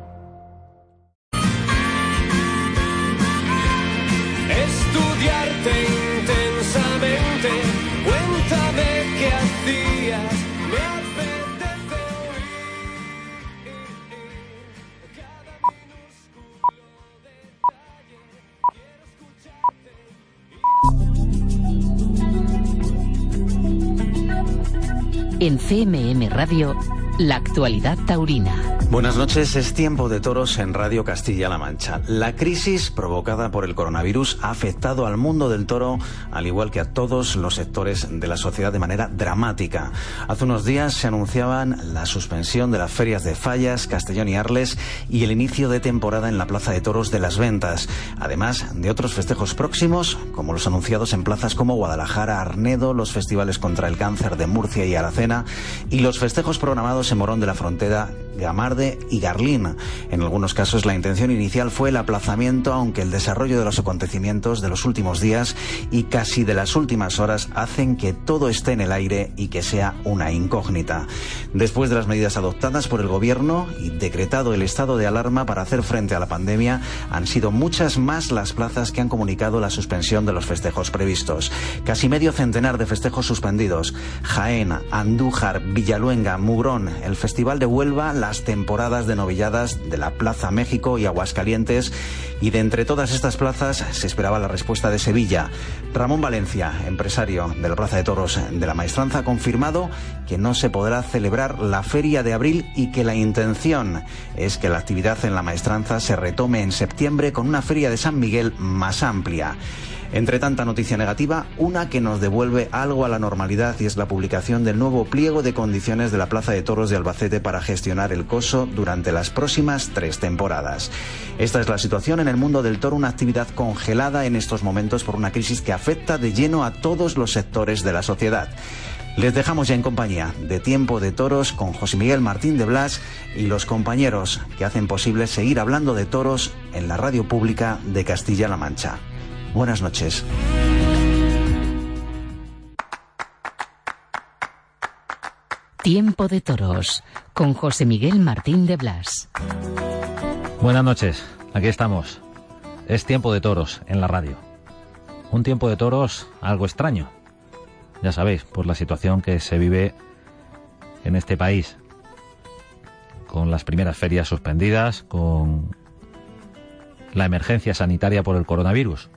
Estudiarte En CMM Radio, la actualidad taurina. Buenas noches, es tiempo de toros en Radio Castilla-La Mancha. La crisis provocada por el coronavirus ha afectado al mundo del toro, al igual que a todos los sectores de la sociedad de manera dramática. Hace unos días se anunciaban la suspensión de las ferias de Fallas, Castellón y Arles y el inicio de temporada en la Plaza de Toros de las Ventas, además de otros festejos próximos, como los anunciados en plazas como Guadalajara, Arnedo, los festivales contra el cáncer de Murcia y Aracena y los festejos programados en Morón de la Frontera, Gamarde y Garlín. En algunos casos la intención inicial fue el aplazamiento, aunque el desarrollo de los acontecimientos de los últimos días y casi de las últimas horas hacen que todo esté en el aire y que sea una incógnita. Después de las medidas adoptadas por el gobierno y decretado el estado de alarma para hacer frente a la pandemia, han sido muchas más las plazas que han comunicado la suspensión de los festejos previstos. Casi medio centenar de festejos suspendidos. Jaén, Andújar, Villaluenga, Mugrón, el Festival de Huelva, las temporadas de novilladas de la Plaza México y Aguascalientes y de entre todas estas plazas se esperaba la respuesta de Sevilla. Ramón Valencia, empresario de la Plaza de Toros de la Maestranza, ha confirmado que no se podrá celebrar la feria de abril y que la intención es que la actividad en la Maestranza se retome en septiembre con una feria de San Miguel más amplia. Entre tanta noticia negativa, una que nos devuelve algo a la normalidad y es la publicación del nuevo pliego de condiciones de la Plaza de Toros de Albacete para gestionar el coso durante las próximas tres temporadas. Esta es la situación en el mundo del toro, una actividad congelada en estos momentos por una crisis que afecta de lleno a todos los sectores de la sociedad. Les dejamos ya en compañía de Tiempo de Toros con José Miguel Martín de Blas y los compañeros que hacen posible seguir hablando de toros en la radio pública de Castilla-La Mancha. Buenas noches. Tiempo de toros con José Miguel Martín de Blas. Buenas noches, aquí estamos. Es tiempo de toros en la radio. Un tiempo de toros algo extraño. Ya sabéis, por la situación que se vive en este país. Con las primeras ferias suspendidas, con la emergencia sanitaria por el coronavirus.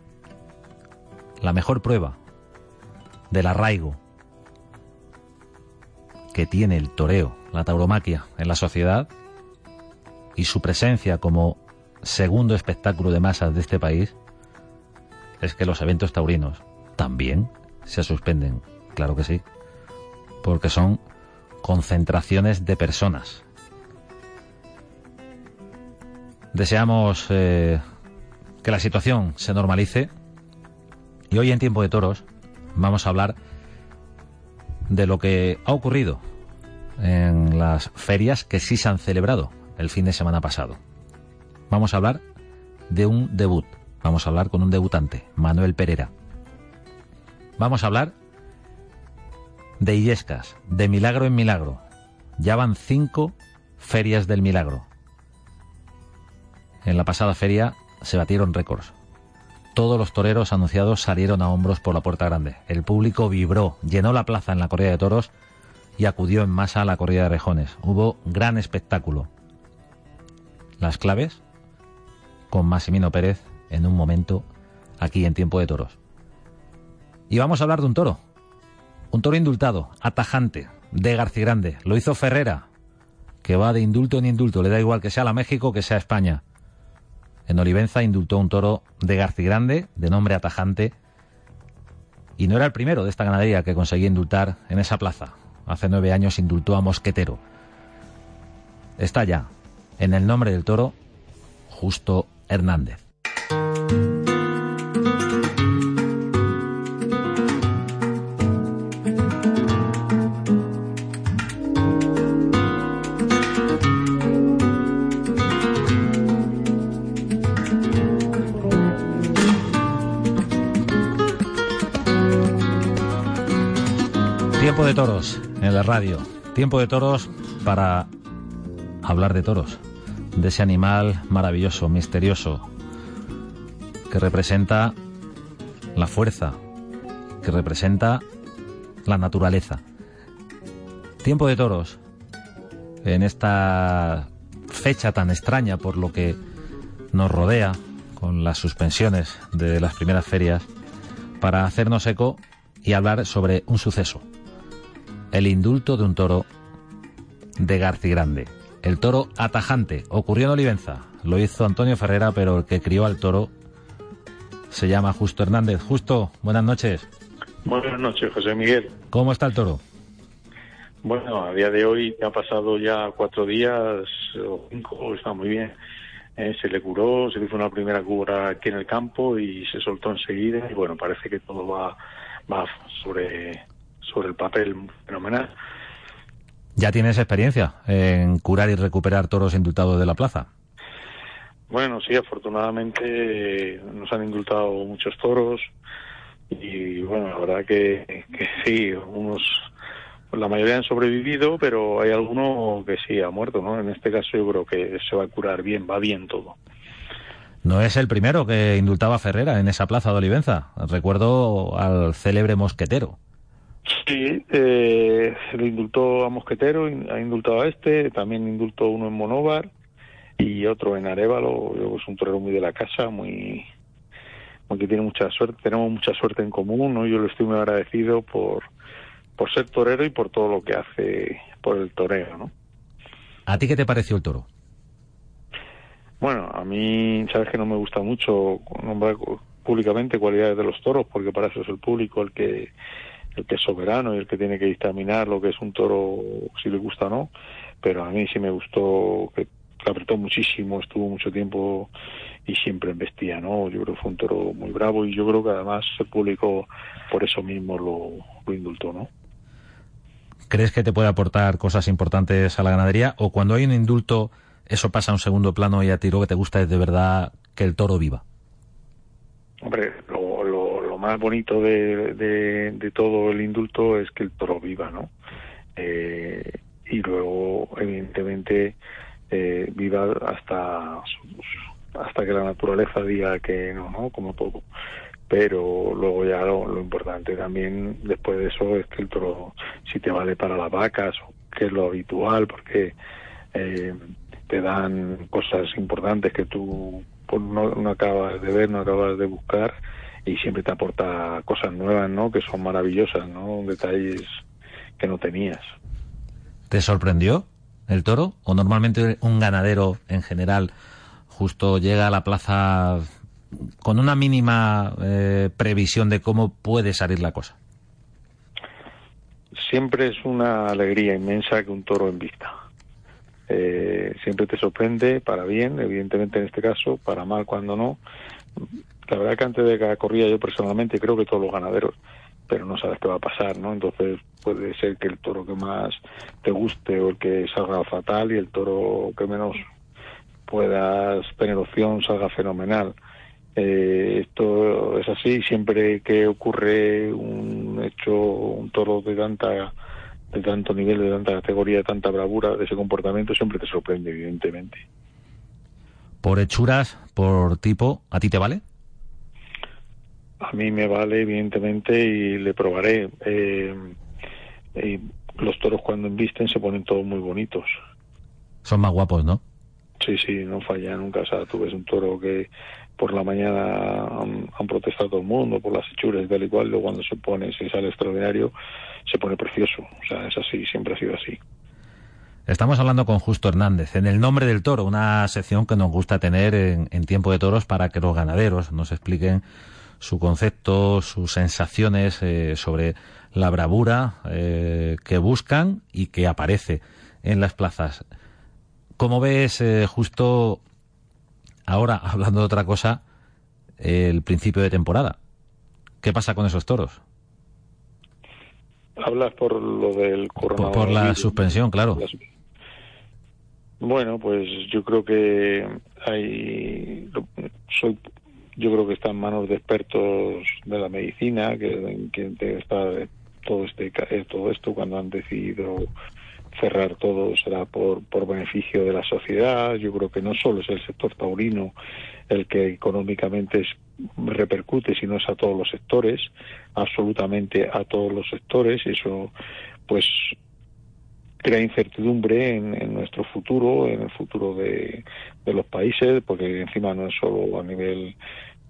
La mejor prueba del arraigo que tiene el toreo, la tauromaquia en la sociedad y su presencia como segundo espectáculo de masas de este país es que los eventos taurinos también se suspenden, claro que sí, porque son concentraciones de personas. Deseamos eh, que la situación se normalice y hoy en Tiempo de Toros vamos a hablar de lo que ha ocurrido en las ferias que sí se han celebrado el fin de semana pasado. Vamos a hablar de un debut. Vamos a hablar con un debutante, Manuel Pereira. Vamos a hablar de Illescas, de milagro en milagro. Ya van cinco ferias del milagro. En la pasada feria se batieron récords. Todos los toreros anunciados salieron a hombros por la puerta grande. El público vibró, llenó la plaza en la corrida de toros y acudió en masa a la corrida de rejones. Hubo gran espectáculo. Las claves con Massimino Pérez en un momento aquí en Tiempo de Toros. Y vamos a hablar de un toro. Un toro indultado, atajante, de Garcigrande. Lo hizo Ferrera, que va de indulto en indulto. Le da igual que sea la México que sea España. En Olivenza indultó un toro de Garcigrande, de nombre atajante, y no era el primero de esta ganadería que conseguía indultar en esa plaza. Hace nueve años indultó a Mosquetero. Está ya, en el nombre del toro, justo Hernández. De toros en la radio. Tiempo de toros para hablar de toros, de ese animal maravilloso, misterioso, que representa la fuerza, que representa la naturaleza. Tiempo de toros en esta fecha tan extraña por lo que nos rodea con las suspensiones de las primeras ferias para hacernos eco y hablar sobre un suceso, el indulto de un toro de Grande. El toro atajante ocurrió en Olivenza. Lo hizo Antonio Ferrera, pero el que crió al toro se llama Justo Hernández. Justo, buenas noches. Buenas noches, José Miguel. ¿Cómo está el toro? Bueno, a día de hoy ha pasado ya cuatro días o cinco, está muy bien. Eh, se le curó, se le hizo una primera cura aquí en el campo y se soltó enseguida. Y bueno, parece que todo va, va sobre sobre el papel fenomenal. ¿Ya tienes experiencia en curar y recuperar toros indultados de la plaza? Bueno, sí, afortunadamente nos han indultado muchos toros y bueno, la verdad que, que sí, unos, la mayoría han sobrevivido, pero hay alguno que sí ha muerto, ¿no? En este caso yo creo que se va a curar bien, va bien todo. No es el primero que indultaba a Ferrera en esa plaza de Olivenza. Recuerdo al célebre mosquetero. Sí, eh, le indultó a Mosquetero, ha indultado a este, también indultó uno en Monóvar y otro en Arevalo. Es un torero muy de la casa, muy, muy que tiene mucha suerte, tenemos mucha suerte en común, ¿no? Yo le estoy muy agradecido por, por ser torero y por todo lo que hace por el torero, ¿no? ¿A ti qué te pareció el toro? Bueno, a mí, sabes que no me gusta mucho nombrar públicamente cualidades de los toros, porque para eso es el público el que el que es soberano y el que tiene que dictaminar lo que es un toro, si le gusta o no, pero a mí sí me gustó, que apretó muchísimo, estuvo mucho tiempo y siempre embestía, ¿no? Yo creo que fue un toro muy bravo y yo creo que además el público por eso mismo lo, lo indultó, ¿no? ¿Crees que te puede aportar cosas importantes a la ganadería o cuando hay un indulto eso pasa a un segundo plano y a ti lo que te gusta es de verdad que el toro viva? Hombre, más bonito de, de, todo el indulto es que el toro viva, ¿no? Eh, y luego, evidentemente, eh, viva hasta hasta que la naturaleza diga que no, ¿no? Como todo. Pero luego ya lo, importante también después de eso es que el toro, si te vale para las vacas, que es lo habitual, porque eh, te dan cosas importantes que tú pues, no, no acabas de ver, no acabas de buscar y siempre te aporta cosas nuevas, ¿no? Que son maravillosas, ¿no? Detalles que no tenías. ¿Te sorprendió el toro? ¿O normalmente un ganadero en general justo llega a la plaza con una mínima eh, previsión de cómo puede salir la cosa? Siempre es una alegría inmensa que un toro en vista. Eh, siempre te sorprende para bien, evidentemente en este caso, para mal cuando no, la verdad que antes de cada corrida yo personalmente creo que todos los ganaderos, pero no sabes qué va a pasar, ¿no? Entonces puede ser que el toro que más te guste o el que salga fatal y el toro que menos puedas tener opción salga fenomenal. Eh, esto es así, siempre que ocurre un hecho, un toro de tanta de tanto nivel, de tanta categoría, de tanta bravura, de ese comportamiento, siempre te sorprende, evidentemente. Por hechuras, por tipo, ¿a ti te vale? A mí me vale, evidentemente, y le probaré. Eh, los toros cuando embisten se ponen todos muy bonitos. Son más guapos, ¿no? Sí, sí, no falla nunca. O sea, tú ves un toro que por la mañana han, protestado todo el mundo por las hechuras y tal y cual, luego cuando se pone, se sale extraordinario, se pone precioso. O sea, es así, siempre ha sido así. Estamos hablando con Justo Hernández en el nombre del toro, una sección que nos gusta tener en, en tiempo de toros para que los ganaderos nos expliquen su concepto, sus sensaciones eh, sobre la bravura eh, que buscan y que aparece en las plazas. ¿Cómo ves eh, justo Ahora, hablando de otra cosa, el principio de temporada. ¿Qué pasa con esos toros? Hablas por lo del coronavirus. Por, la suspensión, claro. Bueno, pues yo creo que hay, soy, yo creo que está en manos de expertos de la medicina, que, que está todo este, todo esto cuando han decidido cerrar todo será por, por beneficio de la sociedad. Yo creo que no solo es el sector taurino el que económicamente repercute, sino es a todos los sectores, absolutamente a todos los sectores. Eso, pues, crea incertidumbre en, nuestro futuro, en el futuro de, los países, porque encima no es solo a nivel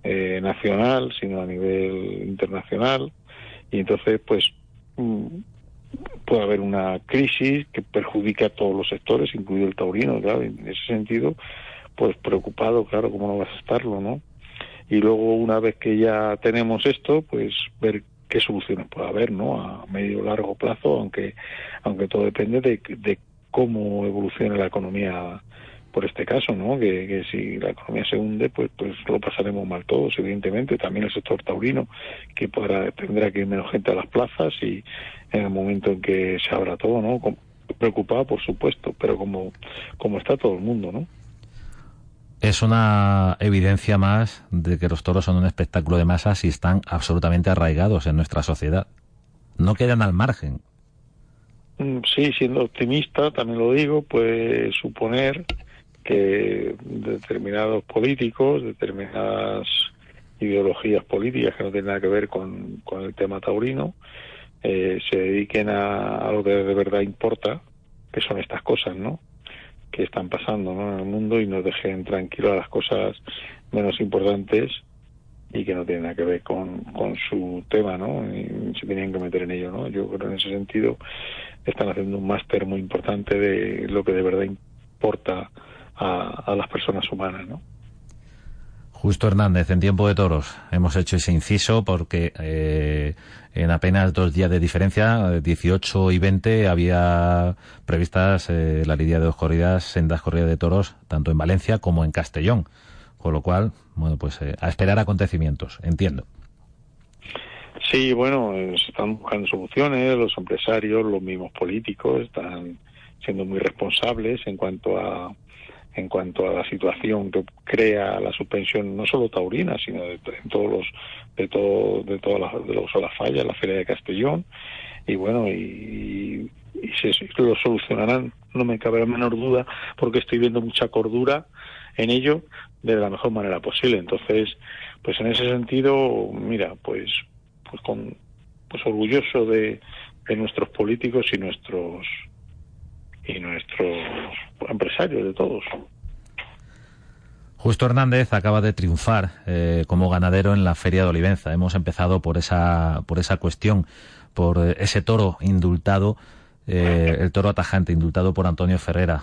eh, nacional, sino a nivel internacional. Y entonces, pues, mm, puede haber una crisis que perjudique a todos los sectores, incluido el taurino, claro, en ese sentido, pues preocupado, claro, cómo no vas a estarlo, ¿no? Y luego, una vez que ya tenemos esto, pues ver qué soluciones puede haber, ¿no? A medio largo plazo, aunque, aunque todo depende de, de cómo evolucione la economía por este caso, ¿no? Que, si la economía se hunde, pues, pues lo pasaremos mal todos, evidentemente. También el sector taurino, que podrá, tendrá que ir menos gente a las plazas y en el momento en que se abra todo, ¿no? Preocupado, por supuesto, pero como, como está todo el mundo, ¿no? Es una evidencia más de que los toros son un espectáculo de masas y están absolutamente arraigados en nuestra sociedad. No quedan al margen. Mm, sí, siendo optimista, también lo digo, pues suponer que determinados políticos, determinadas ideologías políticas que no tienen nada que ver con, el tema taurino, eh, se dediquen a, lo que de verdad importa, que son estas cosas, ¿no? Que están pasando en el mundo y nos dejen tranquilos a las cosas menos importantes y que no tienen nada que ver con, con su tema, ¿no? Y se tenían que meter en ello, ¿no? Yo creo que en ese sentido están haciendo un máster muy importante de lo que de verdad importa a, las personas humanas, ¿no? Justo Hernández, en tiempo de toros, hemos hecho ese inciso porque eh, en apenas dos días de diferencia, 18 y 20, había previstas eh, la lidia de dos corridas, sendas corridas de toros, tanto en Valencia como en Castellón. Con lo cual, bueno, pues eh, a esperar acontecimientos, entiendo. Sí, bueno, se están buscando soluciones, los empresarios, los mismos políticos están siendo muy responsables en cuanto a en cuanto a la situación que crea la suspensión no solo taurina sino de, todos los de todo de todas las de los fallas la feria de Castellón. Y bueno y, y se lo solucionarán no me cabe la menor duda porque estoy viendo mucha cordura en ello de la mejor manera posible. Entonces pues en ese sentido mira pues pues con pues orgulloso de, de nuestros políticos y nuestros y nuestros empresarios de todos. Justo Hernández acaba de triunfar eh, como ganadero en la Feria de Olivenza. Hemos empezado por esa, por esa cuestión, por eh, ese toro indultado, eh, el toro atajante indultado por Antonio Ferrera.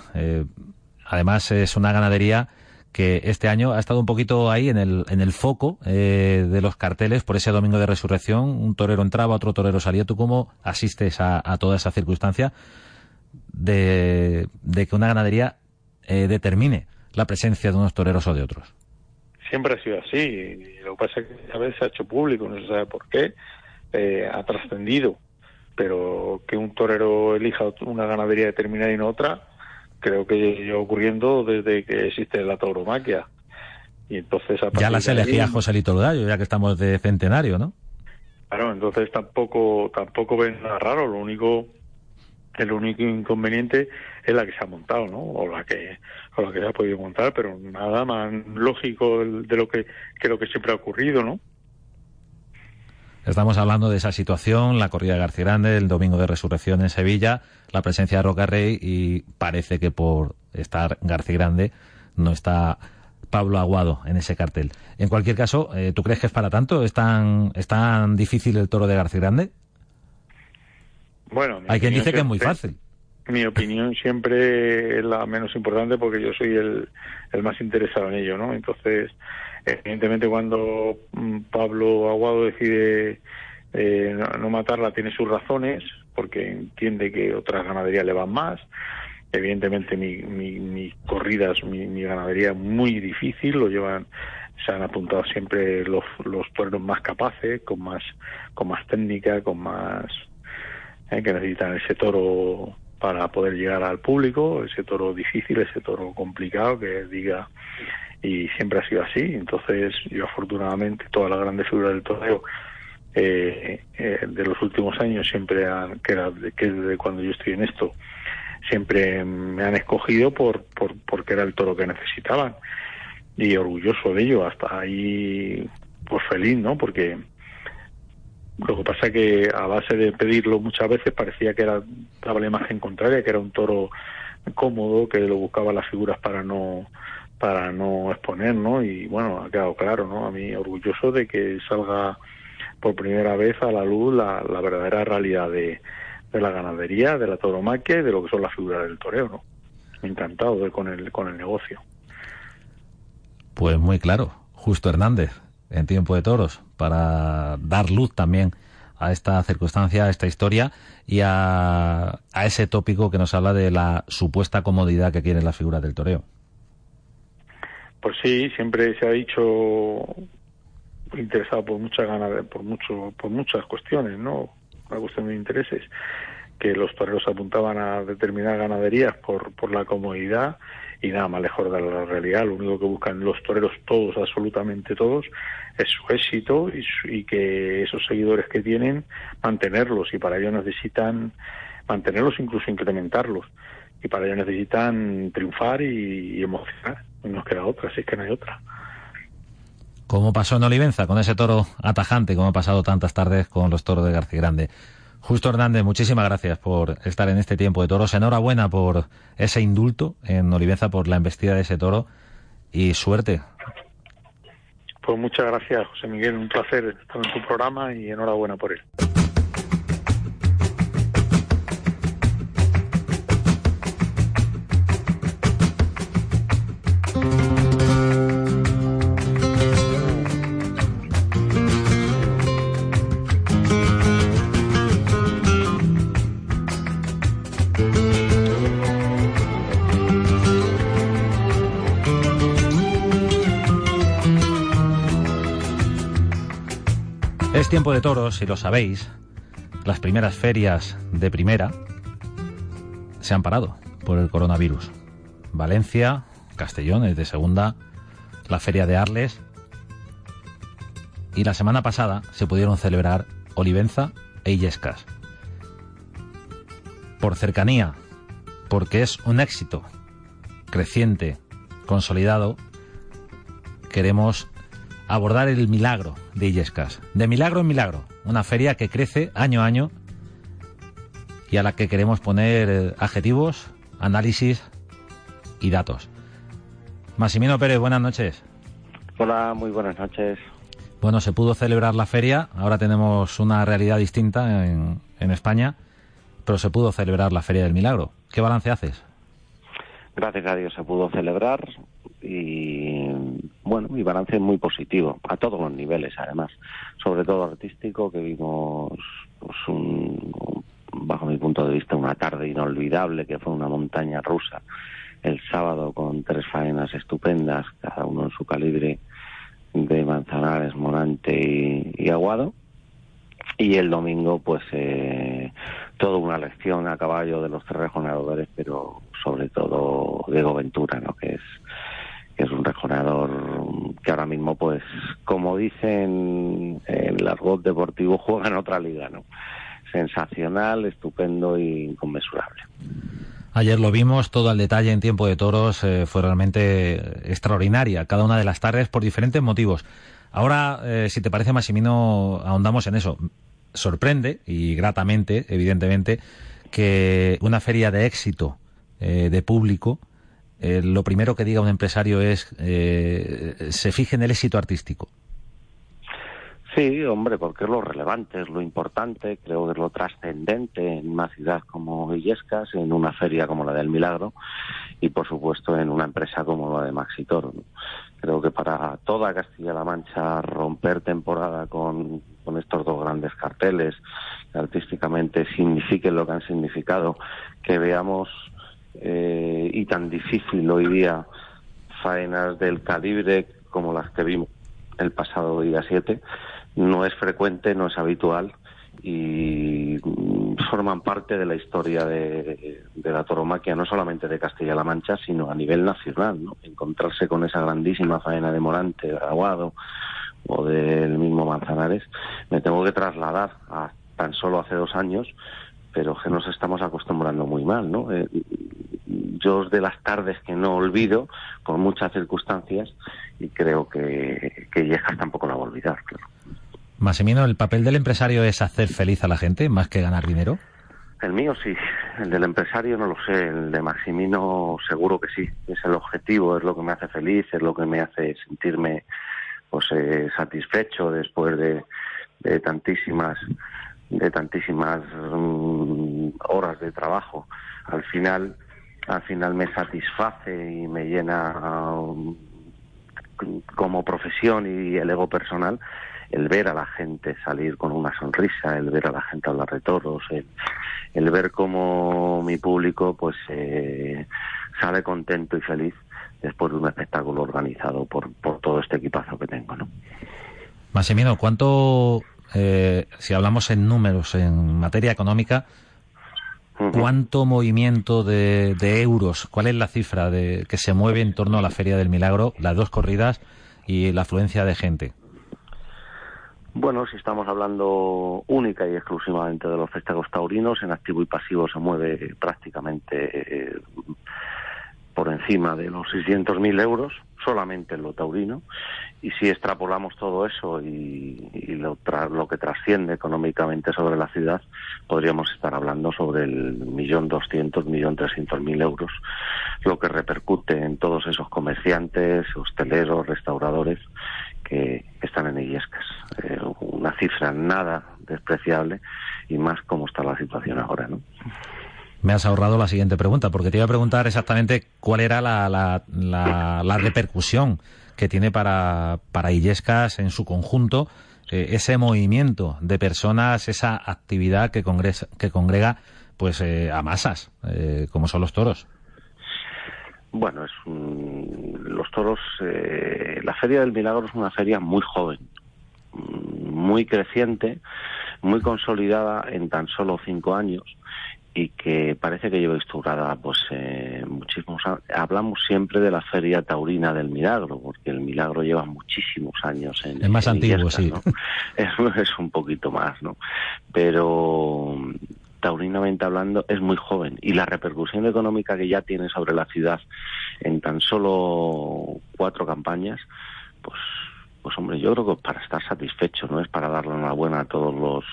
además es una ganadería que este año ha estado un poquito ahí en el, en el foco de los carteles por ese domingo de resurrección. Un torero entraba, otro torero salía. ¿Tú cómo asistes a toda esa circunstancia? De, que una ganadería eh, determine la presencia de unos toreros o de otros. Siempre ha sido así. lo que pasa es que a veces se ha hecho público, no se sabe por qué, eh, ha trascendido. Pero que un torero elija una ganadería determinada y no otra, creo que lleva ocurriendo desde que existe la tauromaquia. Y entonces ya las elegía José Lito Lodallo, ya que estamos de centenario, ¿no? Claro, entonces tampoco tampoco ven nada raro. Lo único el único inconveniente es la que se ha montado, ¿no? O la que, o la que se ha podido montar, pero nada más lógico de lo que, que lo que siempre ha ocurrido, ¿no? Estamos hablando de esa situación, la corrida de García Grande, el domingo de resurrección en Sevilla, la presencia de Roca Rey y parece que por estar García Grande no está Pablo Aguado en ese cartel. En cualquier caso, eh, ¿tú crees que es para tanto? ¿Es tan, ¿Es tan difícil el toro de García Grande? Bueno, hay quien dice que es muy fácil. Mi opinión siempre es la menos importante porque yo soy el, el más interesado en ello, ¿no? Entonces, evidentemente cuando mm, Pablo Aguado decide eh, no, matarla tiene sus razones porque entiende que otras ganaderías le van más evidentemente mi, mi, mis corridas, mi, mi ganadería muy difícil, lo llevan se han apuntado siempre los, los toreros más capaces, con más, con más técnica, con más eh, que necesitan ese toro para poder llegar al público, ese toro difícil, ese toro complicado que diga y siempre ha sido así. Entonces yo afortunadamente todas las grandes figuras del torneo eh, eh, de los últimos años siempre han, que, era, que desde cuando yo estoy en esto siempre me han escogido por, por porque era el toro que necesitaban y orgulloso de ello hasta ahí pues feliz no porque lo que pasa que a base de pedirlo muchas veces parecía que era daba la imagen contraria, que era un toro cómodo, que lo buscaba las figuras para no para no exponer, ¿no? Y bueno, ha quedado claro, ¿no? A mí orgulloso de que salga por primera vez a la luz la, la verdadera realidad de, de la ganadería, de la tauromaquia de lo que son las figuras del toreo, ¿no? Encantado con el con el negocio. Pues muy claro, Justo Hernández, en tiempo de toros para dar luz también a esta circunstancia, a esta historia y a, a ese tópico que nos habla de la supuesta comodidad que quiere la figura del toreo. Pues sí, siempre se ha dicho interesado por muchas ganas, por mucho, por muchas cuestiones, ¿no? Una cuestión de intereses, que los toreros apuntaban a determinadas ganaderías por, por la comodidad y nada más lejos de la realidad. Lo único que buscan los toreros, todos, absolutamente todos, es su éxito y, que esos seguidores que tienen, mantenerlos. Y para ello necesitan mantenerlos, incluso incrementarlos. Y para ello necesitan triunfar y, emocionar. No nos queda otra, si es que no hay otra. ¿Cómo pasó en Olivenza con ese toro atajante, como ha pasado tantas tardes con los toros de García Grande? Justo Hernández, muchísimas gracias por estar en este tiempo de toros. Enhorabuena por ese indulto en Olivenza, por la embestida de ese toro y suerte. Pues muchas gracias, José Miguel. Un placer estar en tu programa y enhorabuena por él. Tiempo de toros, si lo sabéis, las primeras ferias de primera se han parado por el coronavirus. Valencia, Castellón es de segunda, la feria de Arles y la semana pasada se pudieron celebrar Olivenza e Illescas. Por cercanía, porque es un éxito creciente, consolidado, queremos abordar el milagro de Illescas. De milagro en milagro. Una feria que crece año a año y a la que queremos poner eh, adjetivos, análisis y datos. Massimino Pérez, buenas noches. Hola, muy buenas noches. Bueno, se pudo celebrar la feria, ahora tenemos una realidad distinta en, en España, pero se pudo celebrar la Feria del Milagro. ¿Qué balance haces? Gracias a Dios se pudo celebrar y bueno, mi balance es muy positivo, a todos los niveles además, sobre todo artístico, que vimos pues, un, bajo mi punto de vista una tarde inolvidable, que fue una montaña rusa, el sábado con tres faenas estupendas, cada uno en su calibre de Manzanares, Monante y, Aguado. Y el domingo, pues, eh, toda una lección a caballo de los tres rejoneadores, pero sobre todo Diego Ventura, ¿no? Que es es un rejonador que ahora mismo, pues, como dicen en el argot deportivo, juega en otra liga, ¿no? Sensacional, estupendo y inconmensurable. Ayer lo vimos, todo al detalle en tiempo de toros eh, fue realmente extraordinaria, cada una de las tardes por diferentes motivos. Ahora, eh, si te parece, Massimino, ahondamos en eso. Sorprende, y gratamente, evidentemente, que una feria de éxito eh, de público eh, lo primero que diga un empresario es eh, se fije en el éxito artístico. Sí, hombre, porque es lo relevante, es lo importante, creo que es lo trascendente en una ciudad como Illescas, en una feria como la del Milagro y, por supuesto, en una empresa como la de Maxitor. Creo que para toda Castilla-La Mancha romper temporada con, con estos dos grandes carteles que artísticamente signifiquen lo que han significado, que veamos eh, y tan difícil hoy día faenas del calibre como las que vimos el pasado día 7 no es frecuente, no es habitual y mm, forman parte de la historia de, la toromaquia, no solamente de Castilla-La Mancha, sino a nivel nacional. ¿no? Encontrarse con esa grandísima faena de Morante, de Aguado o del mismo Manzanares, me tengo que trasladar a tan solo hace dos años, pero que nos estamos acostumbrando muy mal. ¿no? Eh, yo de las tardes que no olvido por muchas circunstancias y creo que, que tampoco la va a olvidar. Claro. Massimino, ¿el papel del empresario es hacer feliz a la gente más que ganar dinero? El mío sí, el del empresario no lo sé, el de Maximino seguro que sí, es el objetivo, es lo que me hace feliz, es lo que me hace sentirme pues eh, satisfecho después de, de tantísimas de tantísimas mm, horas de trabajo. Al final al final me satisface y me llena um, como profesión y el ego personal el ver a la gente salir con una sonrisa, el ver a la gente hablar de toros, el, ver cómo mi público pues eh, sale contento y feliz después de un espectáculo organizado por, por todo este equipazo que tengo, ¿no? Massimino, ¿cuánto, eh, si hablamos en números, en materia económica, cuánto movimiento de, de, euros, cuál es la cifra de que se mueve en torno a la Feria del Milagro, las dos corridas y la afluencia de gente? Bueno, si estamos hablando única y exclusivamente de los festejos taurinos, en activo y pasivo se mueve prácticamente eh, por encima de los 600.000 euros, solamente en lo taurino. Y si extrapolamos todo eso y, lo, lo, que trasciende económicamente sobre la ciudad, podríamos estar hablando sobre el millón doscientos, millón trescientos mil euros, lo que repercute en todos esos comerciantes, hosteleros, restauradores que están en Illescas. Eh, una cifra nada despreciable y más como está la situación ahora, ¿no? Me has ahorrado la siguiente pregunta, porque te iba a preguntar exactamente cuál era la, la, la, repercusión que tiene para, para Illescas en su conjunto eh, ese movimiento de personas, esa actividad que, congresa, que congrega pues eh, a masas, como son los toros. Bueno, es los toros. Eh, la Feria del Milagro es una feria muy joven, muy creciente, muy consolidada en tan solo cinco años y que parece que lleva instaurada pues eh, muchísimos hablamos siempre de la feria taurina del milagro porque el milagro lleva muchísimos años en es más antiguo sí. es, es, un poquito más no pero taurinamente hablando, es muy joven y la repercusión económica que ya tiene sobre la ciudad en tan solo cuatro campañas, pues, pues hombre, yo creo que para estar satisfecho, no es para darle una buena a todos los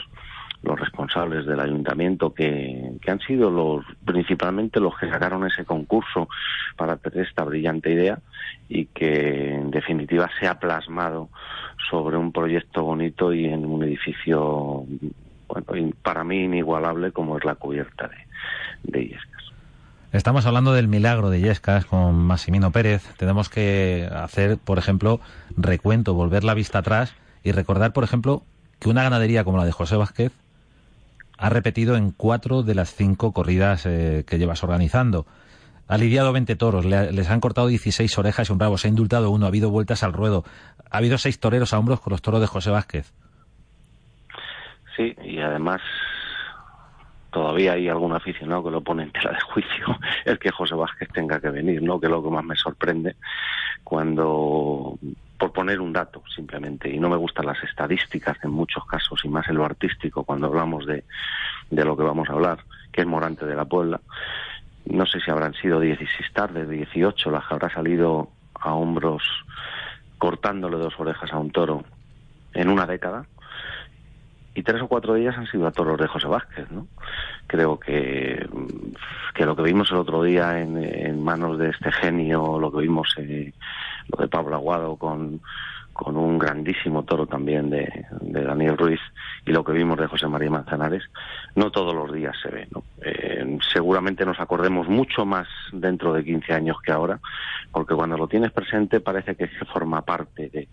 los responsables del ayuntamiento que, que han sido los principalmente los que sacaron ese concurso para tener esta brillante idea y que en definitiva se ha plasmado sobre un proyecto bonito y en un edificio bueno, para mí inigualable como es la cubierta de, de. Estamos hablando del milagro de Illescas con Massimino Pérez. Tenemos que hacer, por ejemplo, recuento, volver la vista atrás y recordar, por ejemplo, que una ganadería como la de José Vázquez ha repetido en cuatro de las cinco corridas eh, que llevas organizando. Ha lidiado 20 toros, les han cortado 16 orejas y un bravo, se ha indultado uno, ha habido vueltas al ruedo, ha habido seis toreros a hombros con los toros de José Vázquez. Sí, y además todavía hay algún aficionado que lo pone en tela de juicio el que José Vázquez tenga que venir, ¿no? Que es lo que más me sorprende cuando, por poner un dato simplemente, y no me gustan las estadísticas en muchos casos, y más en lo artístico, cuando hablamos de, de lo que vamos a hablar, que es Morante de la Puebla, no sé si habrán sido 16 tardes, 18 las que habrá salido a hombros cortándole dos orejas a un toro en una década, y tres o cuatro de ellas han sido a toros de José Vázquez, ¿no? Creo que, que lo que vimos el otro día en, manos de este genio, lo que vimos eh, lo de Pablo Aguado con, con un grandísimo toro también de, Daniel Ruiz y lo que vimos de José María Manzanares, no todos los días se ve. ¿no? Eh, seguramente nos acordemos mucho más dentro de 15 años que ahora, porque cuando lo tienes presente parece que forma parte de,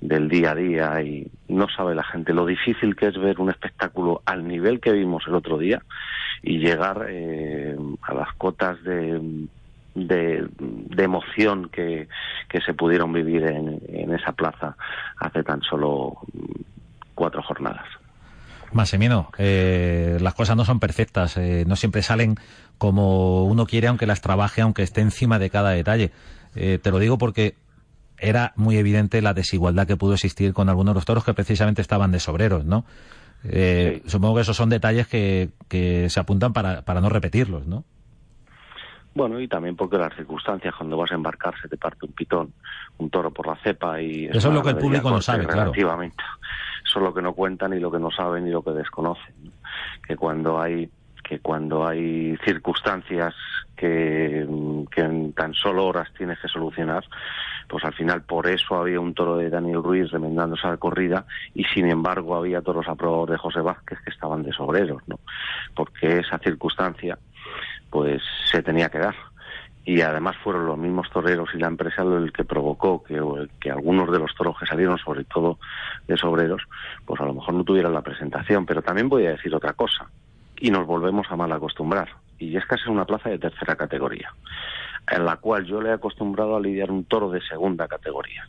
del día a día y no sabe la gente lo difícil que es ver un espectáculo al nivel que vimos el otro día y llegar eh, a las cotas de, de, emoción que, que, se pudieron vivir en, en esa plaza hace tan solo cuatro jornadas. Massimino, eh, las cosas no son perfectas, eh, no siempre salen como uno quiere, aunque las trabaje, aunque esté encima de cada detalle. Eh, te lo digo porque era muy evidente la desigualdad que pudo existir con algunos de los toros que precisamente estaban de sobreros, ¿no? Eh, supongo que esos son detalles que, que se apuntan para, para no repetirlos, ¿no? Bueno, y también porque las circunstancias, cuando vas a embarcar, se te parte un pitón, un toro por la cepa y... Eso es lo que el público no sabe, claro. Relativamente. Eso es lo que no cuentan y lo que no saben y lo que desconocen. Que cuando hay que cuando hay circunstancias que, que en tan solo horas tienes que solucionar, pues al final por eso había un toro de Daniel Ruiz remendando esa corrida y sin embargo había toros a prueba de José Vázquez que estaban de sobreros, ¿no? Porque esa circunstancia pues se tenía que dar y además fueron los mismos toreros y la empresa el que provocó que, que, algunos de los toros que salieron, sobre todo de sobreros, pues a lo mejor no tuvieran la presentación. Pero también voy a decir otra cosa, y nos volvemos a mal acostumbrar. Y es es una plaza de tercera categoría, en la cual yo le he acostumbrado a lidiar un toro de segunda categoría.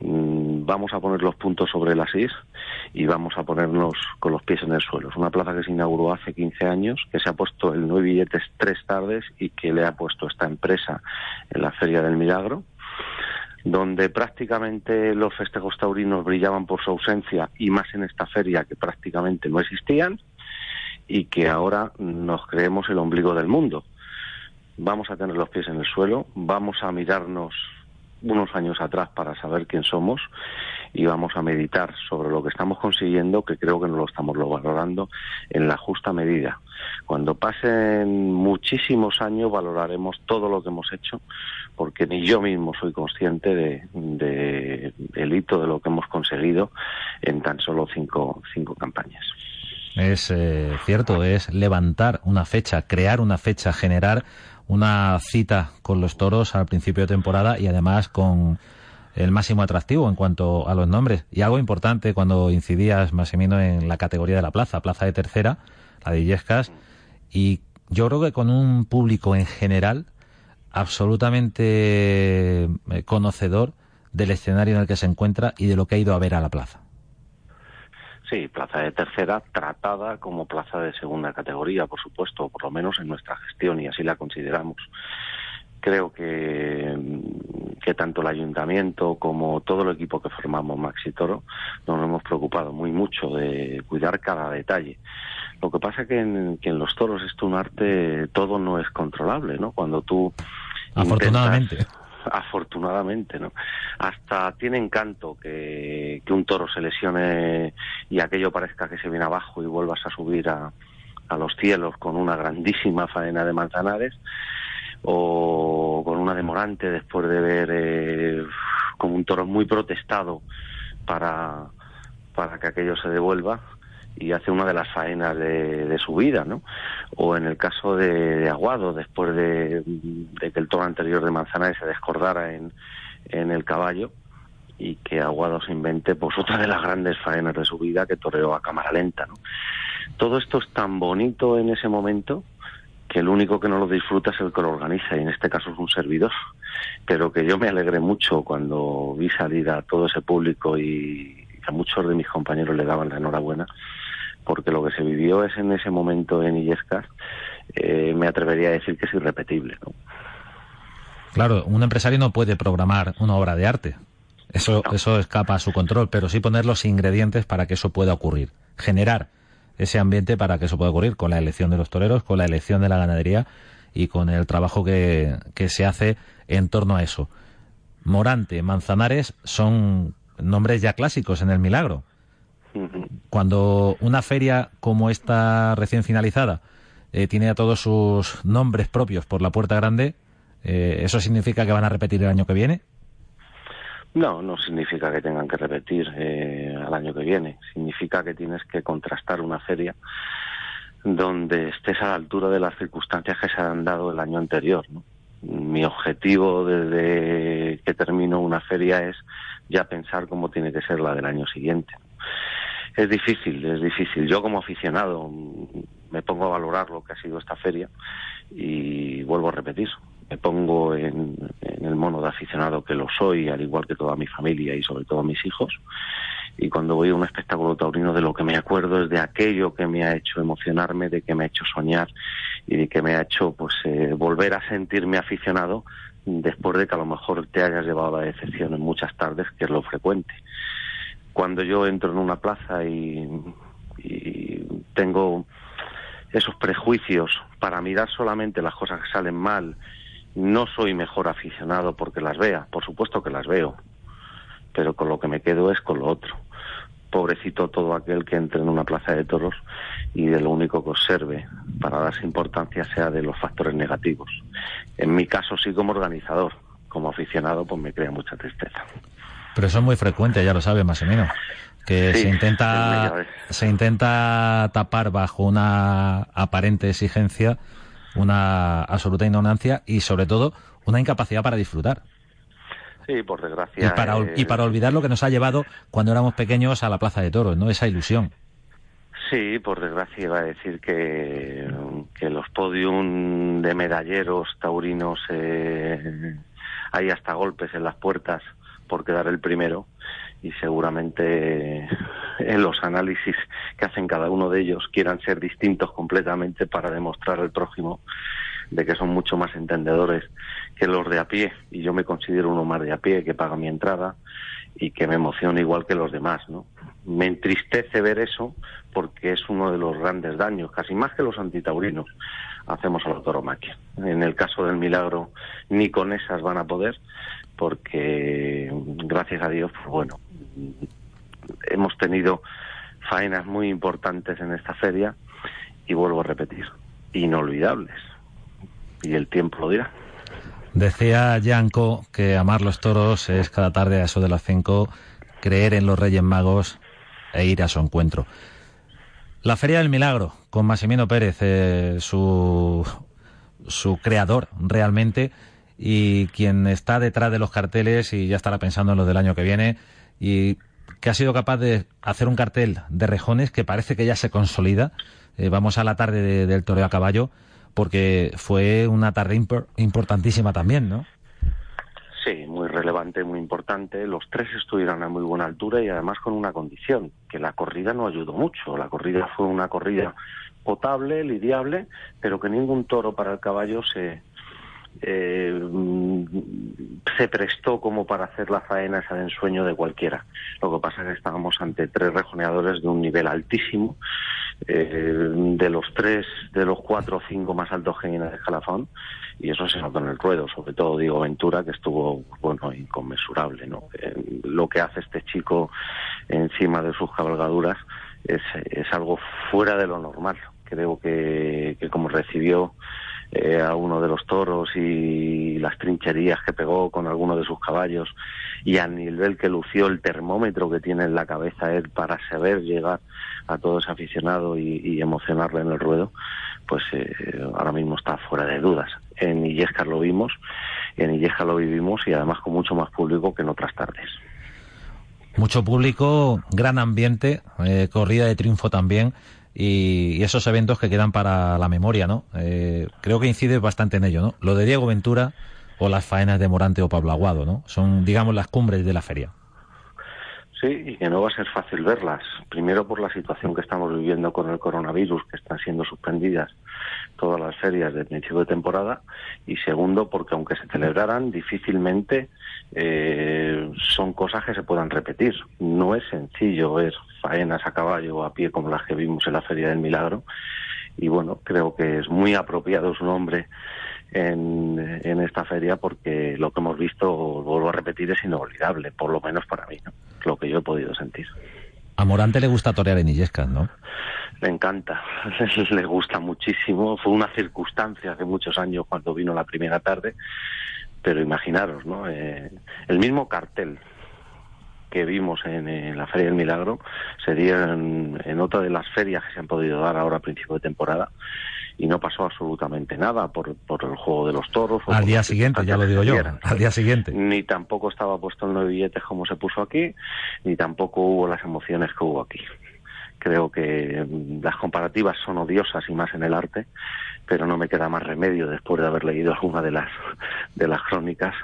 Mm, vamos a poner los puntos sobre las is y vamos a ponernos con los pies en el suelo. Es una plaza que se inauguró hace 15 años, que se ha puesto el nueve billetes tres tardes y que le ha puesto esta empresa en la Feria del Milagro, donde prácticamente los festejos taurinos brillaban por su ausencia y más en esta feria que prácticamente no existían y que ahora nos creemos el ombligo del mundo. Vamos a tener los pies en el suelo, vamos a mirarnos unos años atrás para saber quién somos y vamos a meditar sobre lo que estamos consiguiendo, que creo que no lo estamos valorando en la justa medida. Cuando pasen muchísimos años valoraremos todo lo que hemos hecho, porque ni yo mismo soy consciente de, de el hito de lo que hemos conseguido en tan solo cinco, cinco campañas. Es eh, cierto, es levantar una fecha, crear una fecha, generar una cita con los toros al principio de temporada y además con el máximo atractivo en cuanto a los nombres. Y algo importante cuando incidías, Massimino, en la categoría de la plaza, plaza de tercera, la de Illescas, y yo creo que con un público en general absolutamente eh, conocedor del escenario en el que se encuentra y de lo que ha ido a ver a la plaza. Sí, plaza de tercera tratada como plaza de segunda categoría, por supuesto, por lo menos en nuestra gestión y así la consideramos. Creo que, que tanto el ayuntamiento como todo el equipo que formamos Maxi Toro nos hemos preocupado muy mucho de cuidar cada detalle. Lo que pasa que en, que en los toros es un arte, todo no es controlable, ¿no? Cuando tú Afortunadamente afortunadamente, ¿no? Hasta tiene encanto que, un toro se lesione y aquello parezca que se viene abajo y vuelvas a subir a, a los cielos con una grandísima faena de manzanares o con una demorante después de ver eh, como un toro muy protestado para, para que aquello se devuelva y hace una de las faenas de, su vida, ¿no? O en el caso de, Aguado, después de, que el toro anterior de Manzanares se descordara en, en el caballo y que Aguado se invente pues otra de las grandes faenas de su vida que toreó a cámara lenta, ¿no? Todo esto es tan bonito en ese momento que el único que no lo disfruta es el que lo organiza y en este caso es un servidor. Pero que yo me alegré mucho cuando vi salir a todo ese público y a muchos de mis compañeros le daban la enhorabuena porque lo que se vivió es en ese momento en Illescas, eh, me atrevería a decir que es irrepetible. ¿no? Claro, un empresario no puede programar una obra de arte. Eso, eso escapa a su control, pero sí poner los ingredientes para que eso pueda ocurrir. Generar ese ambiente para que eso pueda ocurrir con la elección de los toreros, con la elección de la ganadería y con el trabajo que, que se hace en torno a eso. Morante, Manzanares son nombres ya clásicos en el milagro. Cuando una feria como esta recién finalizada eh, tiene a todos sus nombres propios por la puerta grande, eh, ¿eso significa que van a repetir el año que viene? No, no significa que tengan que repetir eh, al año que viene. Significa que tienes que contrastar una feria donde estés a la altura de las circunstancias que se han dado el año anterior. Mi objetivo desde que termino una feria es ya pensar cómo tiene que ser la del año siguiente Es difícil, es difícil. Yo como aficionado me pongo a valorar lo que ha sido esta feria y vuelvo a repetir, me pongo en, el mono de aficionado que lo soy, al igual que toda mi familia y sobre todo mis hijos. Y cuando voy a un espectáculo taurino de lo que me acuerdo es de aquello que me ha hecho emocionarme, de que me ha hecho soñar y de que me ha hecho pues eh, volver a sentirme aficionado después de que a lo mejor te hayas llevado la decepción en muchas tardes, que es lo frecuente. Cuando yo entro en una plaza y, tengo esos prejuicios para mirar solamente las cosas que salen mal, no soy mejor aficionado porque las vea, por supuesto que las veo, pero con lo que me quedo es con lo otro. Pobrecito todo aquel que entre en una plaza de toros y de lo único que observe para darse importancia sea de los factores negativos. En mi caso sí como organizador, como aficionado pues me crea mucha tristeza. Pero eso es muy frecuente, ya lo sabe más o menos que se intenta se intenta tapar bajo una aparente exigencia una absoluta ignorancia y sobre todo una incapacidad para disfrutar. Sí, por desgracia. Y para, y para olvidar lo que nos ha llevado cuando éramos pequeños a la Plaza de Toros, ¿no? Esa ilusión. Sí, por desgracia iba a decir que, que los podium de medalleros taurinos eh, hay hasta golpes en las puertas por quedar el primero y seguramente en los análisis que hacen cada uno de ellos quieran ser distintos completamente para demostrar al prójimo de que son mucho más entendedores que los de a pie y yo me considero uno más de a pie que paga mi entrada y que me emociona igual que los demás, ¿no? Me entristece ver eso porque es uno de los grandes daños, casi más que los antitaurinos, hacemos a la toromaquia. En el caso del milagro, ni con esas van a poder, porque gracias a Dios, pues bueno, hemos tenido faenas muy importantes en esta feria y vuelvo a repetir, inolvidables. Y el tiempo lo dirá. Decía Yanko que amar los toros es cada tarde a eso de las cinco creer en los Reyes Magos e ir a su encuentro. La Feria del Milagro, con Massimino Pérez, eh, su, su creador realmente, y quien está detrás de los carteles y ya estará pensando en los del año que viene, y que ha sido capaz de hacer un cartel de rejones que parece que ya se consolida. Eh, vamos a la tarde del toreo a caballo, porque fue una tarde importantísima también, ¿no? Sí, muy relevante, muy importante. Los tres estuvieron a muy buena altura y además con una condición, que la corrida no ayudó mucho. La corrida fue una corrida potable, lidiable, pero que ningún toro para el caballo se, eh, se prestó como para hacer la faena esa de ensueño de cualquiera. Lo que pasa es que estábamos ante tres rejoneadores de un nivel altísimo, eh, de los tres, de los cuatro o cinco más altos que de escalafón, y eso se notó en el ruedo, sobre todo Diego Ventura, que estuvo, bueno, inconmensurable, ¿no? Eh, lo que hace este chico encima de sus cabalgaduras es, es algo fuera de lo normal. Creo que, que como recibió eh, a uno de los toros y las trincherías que pegó con alguno de sus caballos y a nivel que lució el termómetro que tiene en la cabeza él para saber llegar a todo ese aficionado y, emocionarle en el ruedo, pues eh, ahora mismo está fuera de dudas. En Illescas lo vimos, en Illescas lo vivimos y además con mucho más público que en otras tardes. Mucho público, gran ambiente, eh, corrida de triunfo también y, esos eventos que quedan para la memoria, ¿no? Eh, creo que incide bastante en ello, ¿no? Lo de Diego Ventura o las faenas de Morante o Pablo Aguado, ¿no? Son, digamos, las cumbres de la feria. Sí, y que no va a ser fácil verlas. Primero por la situación que estamos viviendo con el coronavirus, que están siendo suspendidas todas las ferias de principio de temporada. Y segundo, porque aunque se celebraran, difícilmente eh, son cosas que se puedan repetir. No es sencillo ver faenas a caballo o a pie como las que vimos en la Feria del Milagro. Y bueno, creo que es muy apropiado su nombre en, esta feria porque lo que hemos visto, vuelvo a repetir, es inolvidable, por lo menos para mí, lo que yo he podido sentir. A Morante le gusta torear en Illescas, ¿no? Le encanta, le gusta muchísimo. Fue una circunstancia hace muchos años cuando vino la primera tarde, pero imaginaros, ¿no? Eh, el mismo cartel que vimos en, la Feria del Milagro sería en, en, otra de las ferias que se han podido dar ahora a principio de temporada y no pasó absolutamente nada por, por el juego de los toros. Al día siguiente, ya lo digo yo, al día siguiente. Ni tampoco estaba puesto en los billetes como se puso aquí, ni tampoco hubo las emociones que hubo aquí. Creo que mm, las comparativas son odiosas y más en el arte, pero no me queda más remedio después de haber leído alguna de las de las crónicas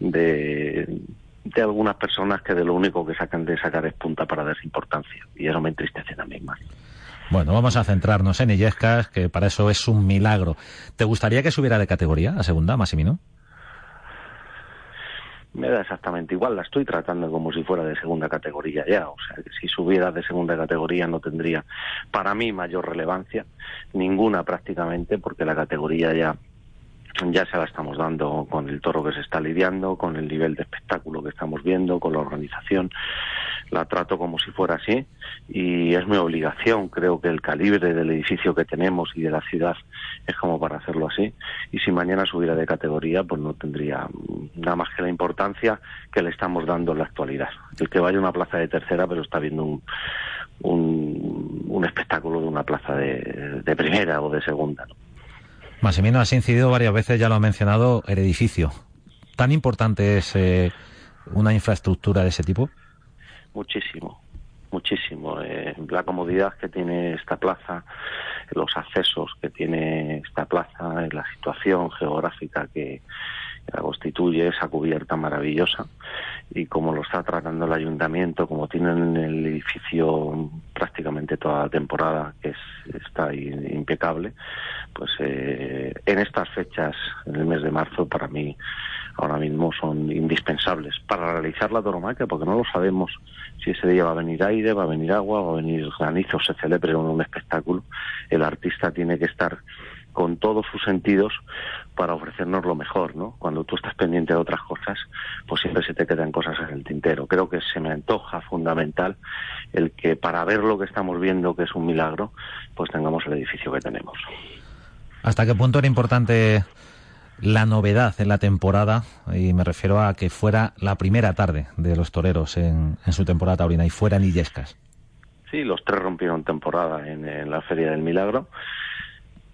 de, de algunas personas que de lo único que sacan de sacar es punta para dar importancia y eso me entristece también más. Bueno, vamos a centrarnos en Illescas, que para eso es un milagro. ¿Te gustaría que subiera de categoría a segunda, Massimino? me da exactamente igual, la estoy tratando como si fuera de segunda categoría ya, o sea, que si subiera de segunda categoría no tendría para mí mayor relevancia, ninguna prácticamente, porque la categoría ya ya se la estamos dando con el toro que se está lidiando, con el nivel de espectáculo que estamos viendo, con la organización. La trato como si fuera así y es mi obligación. Creo que el calibre del edificio que tenemos y de la ciudad es como para hacerlo así. Y si mañana subiera de categoría, pues no tendría nada más que la importancia que le estamos dando en la actualidad. El que vaya a una plaza de tercera, pero está viendo un, un, espectáculo de una plaza de, primera o de segunda. Massimino, has incidido varias veces, ya lo ha mencionado, el edificio. ¿Tan importante es eh, una infraestructura de ese tipo? Muchísimo, muchísimo. Eh, la comodidad que tiene esta plaza, los accesos que tiene esta plaza, la situación geográfica que la constituye, esa cubierta maravillosa y como lo está tratando el ayuntamiento, como tienen el edificio prácticamente toda la temporada, que es, está impecable, pues eh, en estas fechas, en el mes de marzo, para mí ahora mismo son indispensables para realizar la toromaquia, porque no lo sabemos si ese día va a venir aire, va a venir agua, va a venir granizo, se celebre un espectáculo. El artista tiene que estar con todos sus sentidos para ofrecernos lo mejor, ¿no? Cuando tú estás pendiente de otras cosas, pues siempre se te quedan cosas en el tintero. Creo que se me antoja fundamental el que para ver lo que estamos viendo, que es un milagro, pues tengamos el edificio que tenemos. ¿Hasta qué punto era importante la novedad en la temporada? Y me refiero a que fuera la primera tarde de los toreros en, su temporada taurina y fueran Illescas. Sí, los tres rompieron temporada en la Feria del Milagro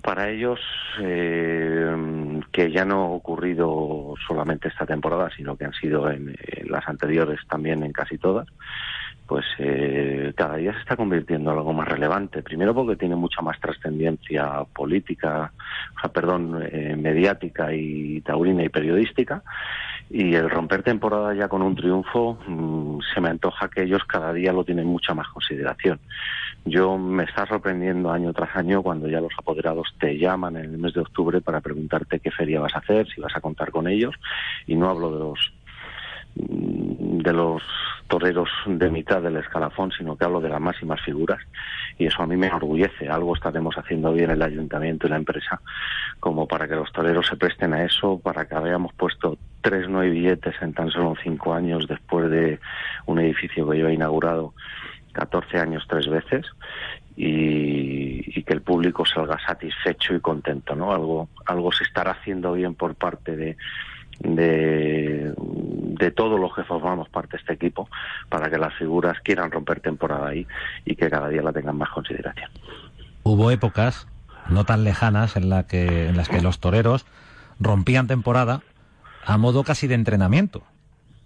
para ellos eh, que ya no ha ocurrido solamente esta temporada, sino que han sido en, las anteriores también en casi todas, pues eh, cada día se está convirtiendo en algo más relevante. Primero porque tiene mucha más trascendencia política, o sea, perdón, eh, mediática y taurina y periodística. Y el romper temporada ya con un triunfo, mm, se me antoja que ellos cada día lo tienen mucha más consideración. Yo me está sorprendiendo año tras año cuando ya los apoderados te llaman en el mes de octubre para preguntarte qué feria vas a hacer, si vas a contar con ellos. Y no hablo de los mm, de los toreros de mitad del escalafón, sino que hablo de las máximas figuras. Y eso a mí me enorgullece. Algo estaremos haciendo bien el ayuntamiento y la empresa como para que los toreros se presten a eso, para que hayamos puesto tres nueve billetes en tan solo cinco años después de un edificio que yo he inaugurado 14 años tres veces y, que el público salga satisfecho y contento, ¿no? Algo, algo se estará haciendo bien por parte de, de, de todos los que formamos parte de este equipo para que las figuras quieran romper temporada ahí y que cada día la tengan más consideración. Hubo épocas no tan lejanas en, la que, en las que los toreros rompían temporada a modo casi de entrenamiento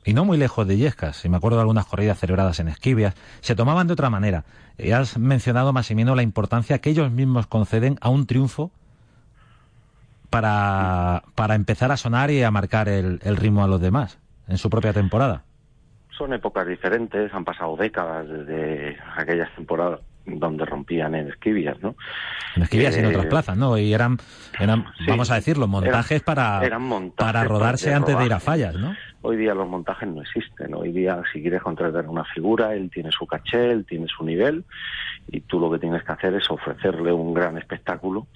y no muy lejos de Yescas, y me acuerdo de algunas corridas celebradas en Esquivias, se tomaban de otra manera. Y has mencionado, Massimino, la importancia que ellos mismos conceden a un triunfo para, para empezar a sonar y a marcar el, el ritmo a los demás en su propia temporada. Son épocas diferentes, han pasado décadas desde aquellas temporadas donde rompían en esquivias, ¿no? En esquivias y en otras eh, plazas, ¿no? Y eran, eran vamos a decirlo, montajes para, para rodarse antes de ir a fallas, ¿no? Hoy día los montajes no existen. Hoy día, si quieres contratar una figura, él tiene su caché, él tiene su nivel, y tú lo que tienes que hacer es ofrecerle un gran espectáculo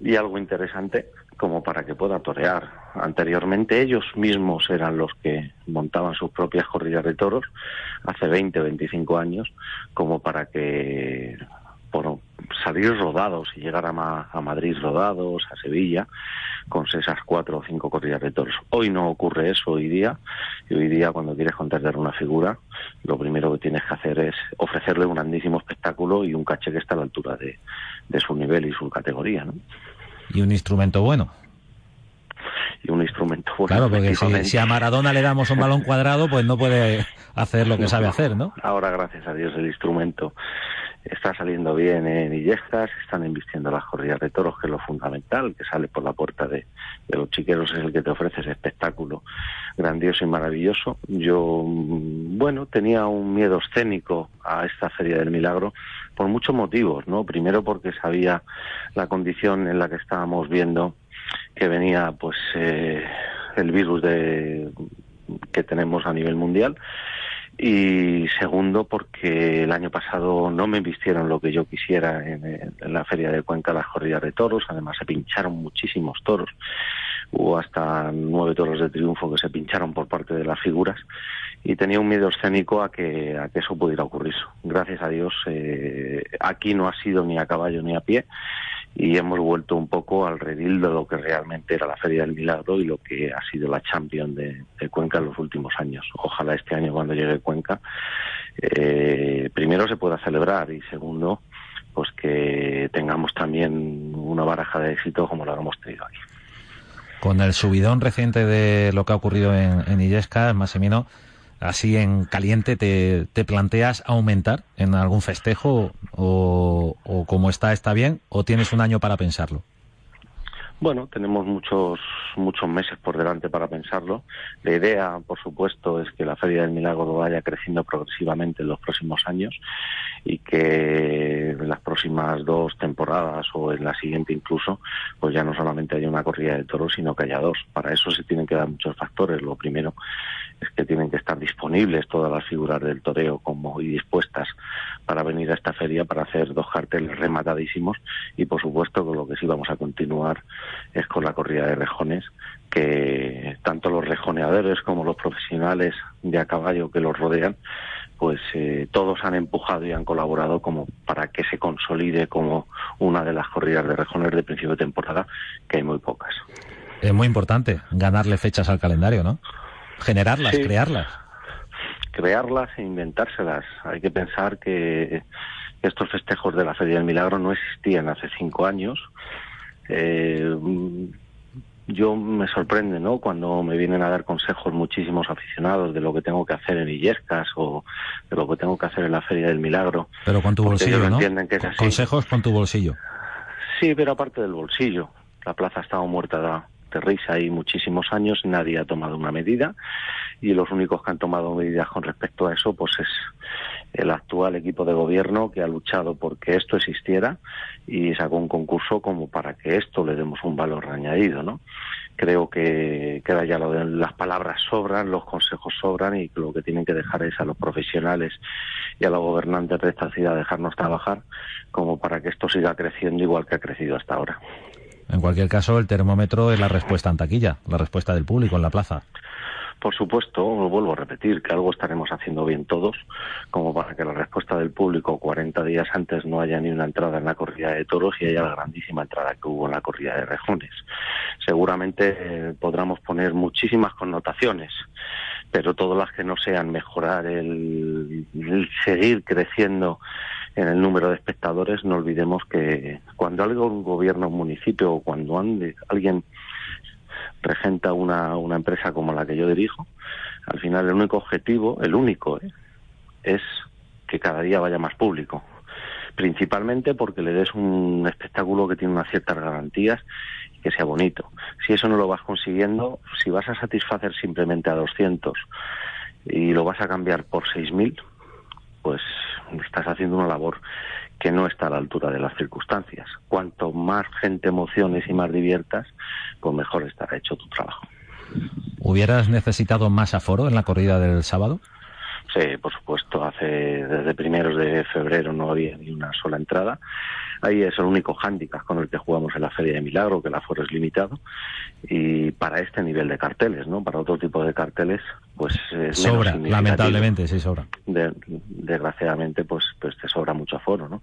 y algo interesante como para que pueda torear. Anteriormente ellos mismos eran los que montaban sus propias corridas de toros hace 20 o 25 años como para que por salir rodados y llegar a, a Madrid rodados, a Sevilla, con esas cuatro o cinco corridas de toros. Hoy no ocurre eso hoy día, y hoy día cuando quieres contratar una figura, lo primero que tienes que hacer es ofrecerle un grandísimo espectáculo y un caché que está a la altura de, de su nivel y su categoría. ¿no? Y un instrumento bueno y un instrumento bueno. Claro, porque si, a Maradona le damos un balón cuadrado, pues no puede hacer lo que sabe hacer, ¿no? Ahora, gracias a Dios, el instrumento está saliendo bien en Illescas, están invirtiendo las corridas de toros, que es lo fundamental, que sale por la puerta de, los chiqueros, es el que te ofrece ese espectáculo grandioso y maravilloso. Yo, mm, bueno, tenía un miedo escénico a esta Feria del Milagro por muchos motivos, ¿no? Primero porque sabía la condición en la que estábamos viendo que venía, pues, eh, el virus de, que tenemos a nivel mundial y segundo porque el año pasado no me vistieron lo que yo quisiera en, la feria de Cuenca las corridas de toros, además se pincharon muchísimos toros, hubo hasta nueve toros de triunfo que se pincharon por parte de las figuras y tenía un miedo escénico a que, a que eso pudiera ocurrir. Gracias a Dios eh, aquí no ha sido ni a caballo ni a pie y hemos vuelto un poco al redil de lo que realmente era la Feria del Milagro y lo que ha sido la Champion de, Cuenca en los últimos años. Ojalá este año cuando llegue Cuenca, eh, primero se pueda celebrar y segundo, pues que tengamos también una baraja de éxito como la hemos tenido aquí. Con el subidón reciente de lo que ha ocurrido en, en Illesca, Massimino, así en caliente te, te, planteas aumentar en algún festejo o, o como está está bien o tienes un año para pensarlo? Bueno, tenemos muchos muchos meses por delante para pensarlo. La idea, por supuesto, es que la Feria del Milagro vaya creciendo progresivamente en los próximos años y que en las próximas dos temporadas o en la siguiente incluso, pues ya no solamente haya una corrida de toros, sino que haya dos. Para eso se tienen que dar muchos factores. Lo primero es que tienen que estar disponibles todas las figuras del toreo como y dispuestas para venir a esta feria para hacer dos carteles rematadísimos y por supuesto con lo que sí vamos a continuar es con la corrida de rejones que tanto los rejoneadores como los profesionales de a caballo que los rodean pues eh, todos han empujado y han colaborado como para que se consolide como una de las corridas de rejones de principio de temporada que hay muy pocas. Es muy importante ganarle fechas al calendario, ¿no? generarlas, crearlas. Crearlas e inventárselas. Hay que pensar que estos festejos de la Feria del Milagro no existían hace cinco años. Eh, yo me sorprende, ¿no? Cuando me vienen a dar consejos muchísimos aficionados de lo que tengo que hacer en Illescas o de lo que tengo que hacer en la Feria del Milagro. Pero con tu bolsillo, ¿no? Consejos con tu bolsillo. Sí, pero aparte del bolsillo. La plaza ha estado muerta Terréis ahí muchísimos años, nadie ha tomado una medida y los únicos que han tomado medidas con respecto a eso pues es el actual equipo de gobierno que ha luchado porque esto existiera y sacó un concurso como para que esto le demos un valor añadido, ¿no? Creo que queda ya lo de las palabras sobran, los consejos sobran y lo que tienen que dejar es a los profesionales y a los gobernantes de esta ciudad dejarnos trabajar como para que esto siga creciendo igual que ha crecido hasta ahora. En cualquier caso, el termómetro es la respuesta en taquilla, la respuesta del público en la plaza. Por supuesto, vuelvo a repetir, que algo estaremos haciendo bien todos, como para que la respuesta del público 40 días antes no haya ni una entrada en la corrida de toros y haya la grandísima entrada que hubo en la corrida de rejones. Seguramente eh, podremos poner muchísimas connotaciones, pero todas las que no sean mejorar el seguir creciendo en el número de espectadores, no olvidemos que cuando algún gobierno un municipio o cuando alguien regenta una, una empresa como la que yo dirijo, al final el único objetivo, el único, ¿eh? es que cada día vaya más público. Principalmente porque le des un espectáculo que tiene unas ciertas garantías y que sea bonito. Si eso no lo vas consiguiendo, si vas a satisfacer simplemente a 200 y lo vas a cambiar por 6.000, pues estás haciendo una labor que no está a la altura de las circunstancias. Cuanto más gente emociones y más diviertas, pues mejor estará hecho tu trabajo. ¿Hubieras necesitado más aforo en la corrida del sábado? Sí, por supuesto. Hace desde primeros de febrero no había ni una sola entrada. Ahí es el único hándicap con el que jugamos en la Feria de Milagro, que el aforo es limitado. Y para este nivel de carteles, ¿no? Para otro tipo de carteles, pues es sobra, lamentablemente, sí sobra. desgraciadamente, pues, pues te sobra mucho aforo, ¿no?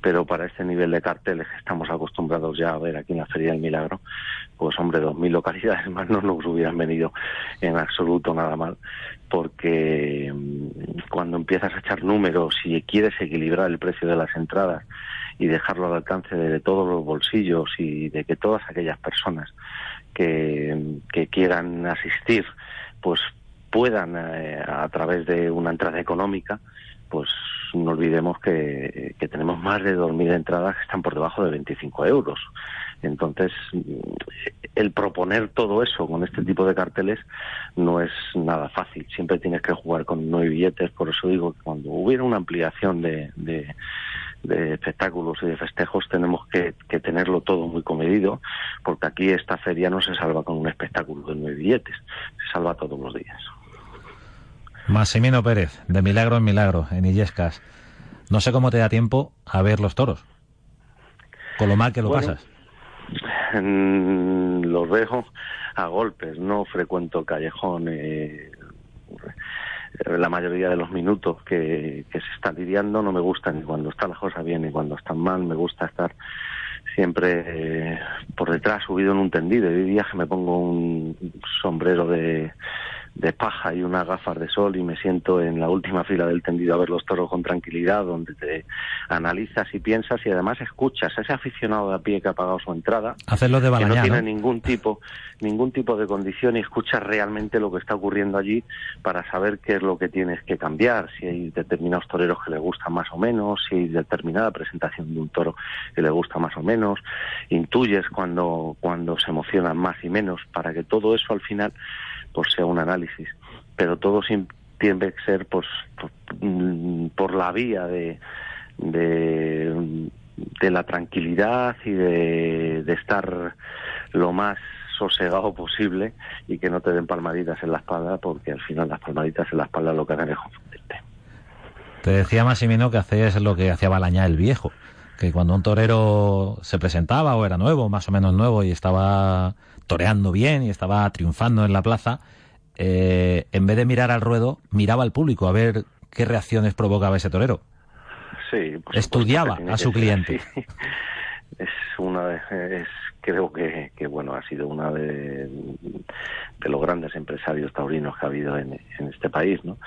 Pero para este nivel de carteles que estamos acostumbrados ya a ver aquí en la Feria del Milagro, pues hombre, dos mil localidades más no nos hubieran venido en absoluto nada mal, porque mm, cuando empiezas a echar números y quieres equilibrar el precio de las entradas y dejarlo al alcance de todos los bolsillos y de que todas aquellas personas que, que quieran asistir, pues puedan, eh, a través de una entrada económica, pues no olvidemos que, tenemos más de 2.000 entradas que están por debajo de 25 euros. Entonces, el proponer todo eso con este tipo de carteles no es nada fácil. Siempre tienes que jugar con nueve billetes. Por eso digo que cuando hubiera una ampliación de, de, espectáculos y de festejos, tenemos que, tenerlo todo muy comedido, porque aquí esta feria no se salva con un espectáculo de nueve billetes, se salva todos los días. Massimino Pérez, de Milagro en Milagro, en Illescas. No sé cómo te da tiempo a ver los toros. Con lo mal que lo pasas. los veo a golpes, no frecuento el callejón. Eh, la mayoría de los minutos que, se está lidiando no me gustan ni cuando está la cosa bien ni cuando están mal. Me gusta estar siempre eh, por detrás, subido en un tendido. Y hoy día que me pongo un sombrero de, de paja y unas gafas de sol y me siento en la última fila del tendido a ver los toros con tranquilidad, donde te analizas y piensas y además escuchas a ese aficionado de a pie que ha pagado su entrada, Hacerlo de que no tiene ¿no? ningún tipo ningún tipo de condición y escuchas realmente lo que está ocurriendo allí para saber qué es lo que tienes que cambiar, si hay determinados toreros que le gustan más o menos, si hay determinada presentación de un toro que le gusta más o menos, intuyes cuando cuando se emocionan más y menos para que todo eso al final por sea un análisis, pero todo tiene que ser pues, mm, por, la vía de, de, la tranquilidad y de, estar lo más sosegado posible y que no te den palmaditas en la espalda, porque al final las palmaditas en la espalda lo que hacen es confundirte. Te decía Massimino que hacías lo que hacía Balañá el viejo, que cuando un torero se presentaba o era nuevo, más o menos nuevo, y estaba toreando bien y estaba triunfando en la plaza, eh, en vez de mirar al ruedo, miraba al público a ver qué reacciones provocaba ese torero. Sí, estudiaba a su cliente. Es una de, es, creo que, que, bueno ha sido una de, de, los grandes empresarios taurinos que ha habido en, en, este país, ¿no?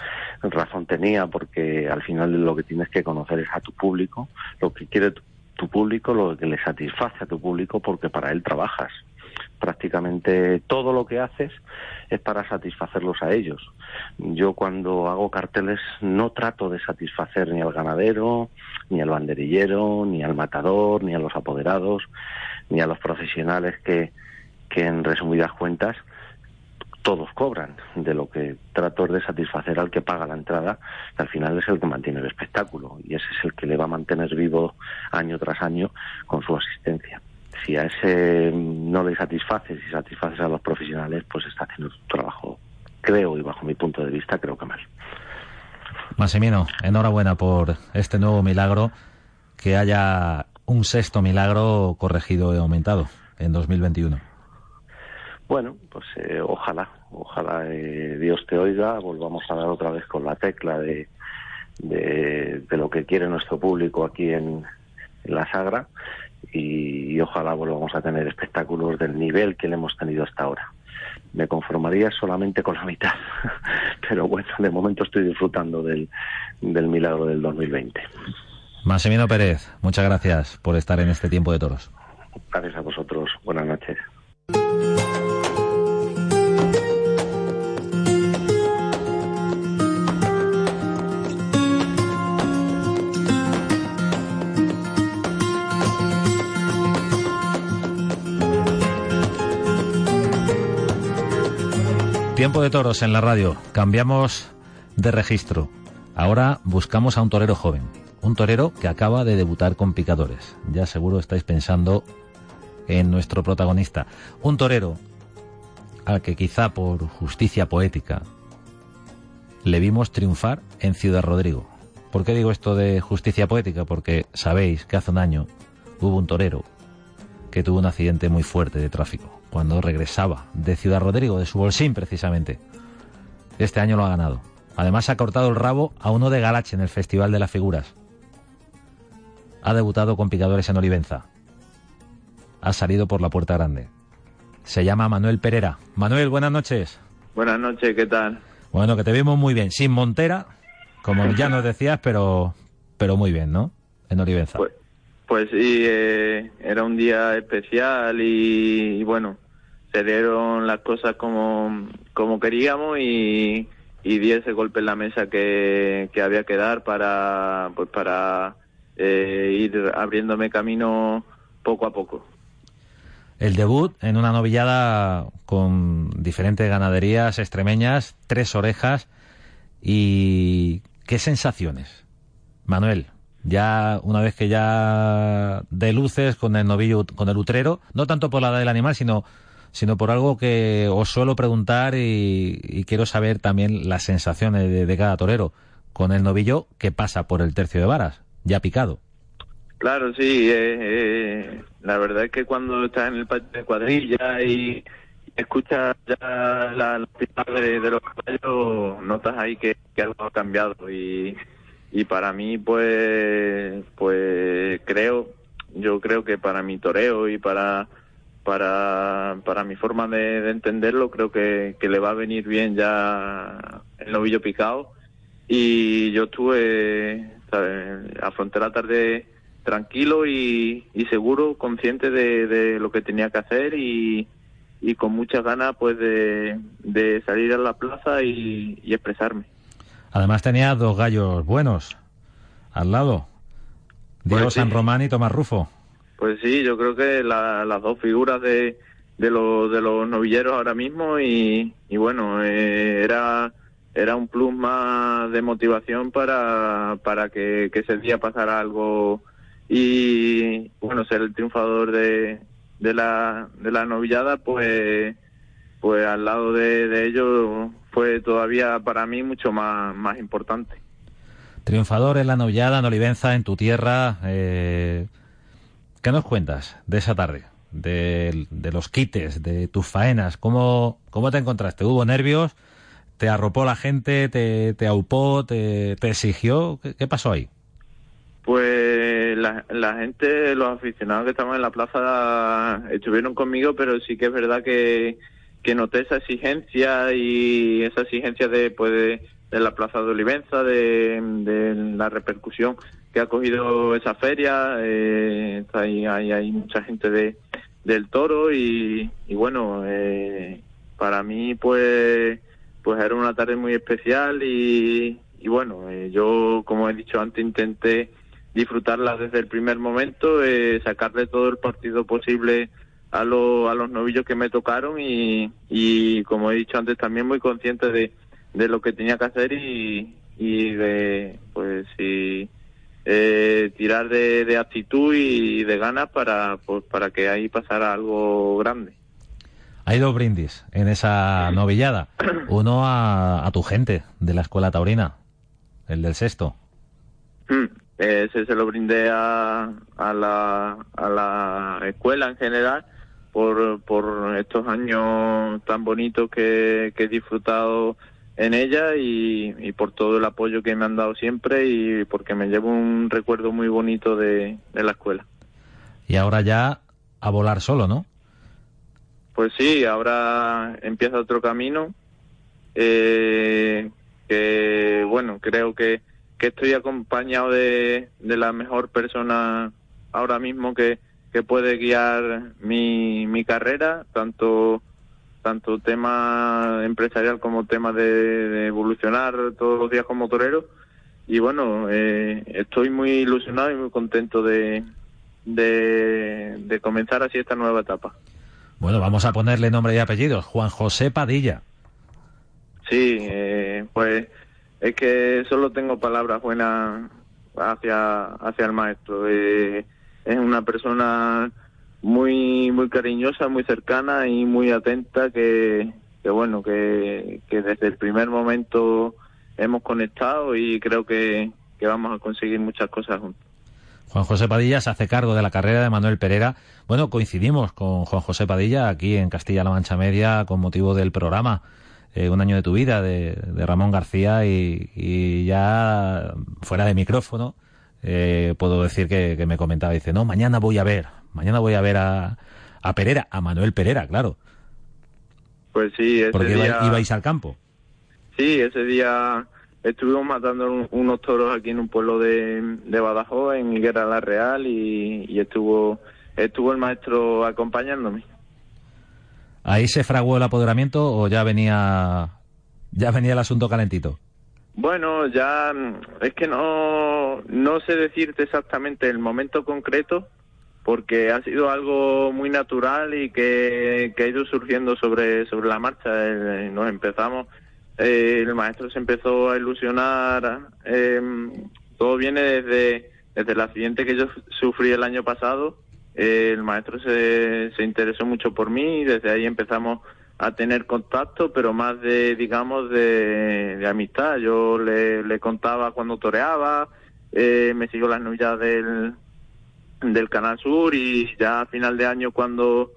Razón tenía porque al final lo que tienes que conocer es a tu público, lo que quiere tu, tu público, lo que le satisface a tu público porque para él trabajas prácticamente todo lo que haces es para satisfacerlos a ellos. Yo cuando hago carteles no trato de satisfacer ni al ganadero, ni al banderillero, ni al matador, ni a los apoderados, ni a los profesionales que, que en resumidas cuentas todos cobran. De lo que trato es de satisfacer al que paga la entrada, que al final es el que mantiene el espectáculo y ese es el que le va a mantener vivo año tras año con su asistencia si a ese no le satisfaces y satisfaces a los profesionales, pues está haciendo su trabajo, creo, y bajo mi punto de vista, creo que mal. Massimino, enhorabuena por este nuevo milagro, que haya un sexto milagro corregido y aumentado en 2021. Bueno, pues eh, ojalá, ojalá eh, Dios te oiga, volvamos a dar otra vez con la tecla de, de, lo que quiere nuestro público aquí en la Sagra y, ojalá volvamos a tener espectáculos del nivel que le hemos tenido hasta ahora. Me conformaría solamente con la mitad, pero bueno, de momento estoy disfrutando del, del milagro del 2020. Massimino Pérez, muchas gracias por estar en este tiempo de toros. Gracias a vosotros. Tiempo de toros en la radio. Cambiamos de registro. Ahora buscamos a un torero joven. Un torero que acaba de debutar con picadores. Ya seguro estáis pensando en nuestro protagonista. Un torero al que quizá por justicia poética le vimos triunfar en Ciudad Rodrigo. ¿Por qué digo esto de justicia poética? Porque sabéis que hace un año hubo un torero que tuvo un accidente muy fuerte de tráfico cuando regresaba de Ciudad Rodrigo, de su bolsín precisamente. Este año lo ha ganado. Además ha cortado el rabo a uno de Galache en el Festival de las Figuras. Ha debutado con picadores en Olivenza. Ha salido por la puerta grande. Se llama Manuel Pereira. Manuel, buenas noches. Buenas noches, ¿qué tal? Bueno, que te vimos muy bien. Sin Montera, como ya nos decías, pero, pero muy bien, ¿no? En Olivenza. Pues, pues sí, eh, era un día especial y, bueno, se dieron las cosas como, como queríamos y, di ese golpe en la mesa que, que había que dar para, pues para eh, ir abriéndome camino poco a poco. El debut en una novillada con diferentes ganaderías extremeñas, tres orejas y qué sensaciones. Manuel, ya una vez que ya de luces con el novillo, con el utrero, no tanto por la edad del animal, sino sino por algo que os suelo preguntar y, quiero saber también las sensaciones de, cada torero con el novillo que pasa por el tercio de varas, ya picado. Claro, sí. Eh, eh, la verdad es que cuando estás en el patio de cuadrilla y escuchas ya la, la de, los caballos, notas ahí que, algo ha cambiado y, y para mí, pues, pues creo, yo creo que para mi toreo y para para, para mi forma de, entenderlo, creo que, que, le va a venir bien ya el novillo picado. Y yo estuve, ¿sabes? afronté la tarde tranquilo y, seguro, consciente de, lo que tenía que hacer y, con muchas ganas pues de, salir a la plaza y, expresarme. Además tenía dos gallos buenos al lado, Diego pues San Román y Tomás Rufo. Pues sí, yo creo que las dos figuras de, de, los, de los novilleros ahora mismo y, bueno, eh, era era un plus más de motivación para, para que, que ese día pasara algo y bueno ser el triunfador de, de la de la novillada pues pues al lado de, de ello fue todavía para mí mucho más más importante. Triunfador en la novillada en Olivenza en tu tierra eh, qué nos cuentas de esa tarde de, de, los quites de tus faenas cómo cómo te encontraste hubo nervios te arropó la gente te, te aupó te, te exigió ¿Qué, qué pasó ahí pues la, la, gente, los aficionados que estaban en la plaza estuvieron conmigo, pero sí que es verdad que, que noté esa exigencia y esa exigencia de, pues de, la plaza de Olivenza, de, la repercusión que ha cogido esa feria. Eh, hay, hay, hay, mucha gente de, del toro y, y bueno, eh, para mí pues, pues era una tarde muy especial y, y bueno, eh, yo como he dicho antes intenté disfrutarla desde el primer momento, eh, sacarle todo el partido posible a, lo, a los novillos que me tocaron y, y, como he dicho antes, también muy consciente de, de lo que tenía que hacer y, y de, pues, y, eh, tirar de, de, actitud y de ganas para, pues, para que ahí pasara algo grande. Hay dos brindis en esa novillada. Uno a, a tu gente de la escuela taurina, el del sexto. Mm. Ese se lo brindé a, a, la, a la escuela en general por, por estos años tan bonitos que, he disfrutado en ella y, y, por todo el apoyo que me han dado siempre y porque me llevo un recuerdo muy bonito de, de la escuela. Y ahora ya a volar solo, ¿no? Pues sí, ahora empieza otro camino eh, que, bueno, creo que que estoy acompañado de, de la mejor persona ahora mismo que, que puede guiar mi, mi carrera, tanto tanto tema empresarial como tema de, evolucionar todos los días como torero. Y bueno, eh, estoy muy ilusionado y muy contento de, de, de, comenzar así esta nueva etapa. Bueno, vamos a ponerle nombre y apellidos. Juan José Padilla. Sí, eh, pues es que solo tengo palabras buenas hacia, hacia el maestro. Eh, es una persona muy muy cariñosa, muy cercana y muy atenta que, que bueno, que, que desde el primer momento hemos conectado y creo que, que vamos a conseguir muchas cosas juntos. Juan José Padilla se hace cargo de la carrera de Manuel Pereira. Bueno, coincidimos con Juan José Padilla aquí en Castilla-La Mancha Media con motivo del programa. Eh, un año de tu vida de, Ramón García y, ya fuera de micrófono eh, puedo decir que, me comentaba, dice, no, mañana voy a ver, mañana voy a ver a, a Pereira, a Manuel Pereira, claro. Pues sí, ese Porque día... ibais al campo. Sí, ese día estuvimos matando unos toros aquí en un pueblo de, de Badajoz, en Higuera La Real, y, y estuvo, estuvo el maestro acompañándome. ¿Ahí se fraguó el apoderamiento o ya venía Ya venía el asunto calentito. Bueno, ya mm, es que no, no sé decirte exactamente el momento concreto, porque ha sido algo muy natural y que, que ha ido surgiendo sobre, sobre la marcha. Eh, nos empezamos, eh, el maestro se empezó a ilusionar, eh, todo viene desde, desde el accidente que yo sufrí el año pasado. Eh, el maestro se, se interesó mucho por mí y desde ahí empezamos a tener contacto, pero más de, digamos, de, de amistad. Yo le, le contaba cuando toreaba, eh, me siguió las novedades del, del Canal Sur y ya a final de año cuando,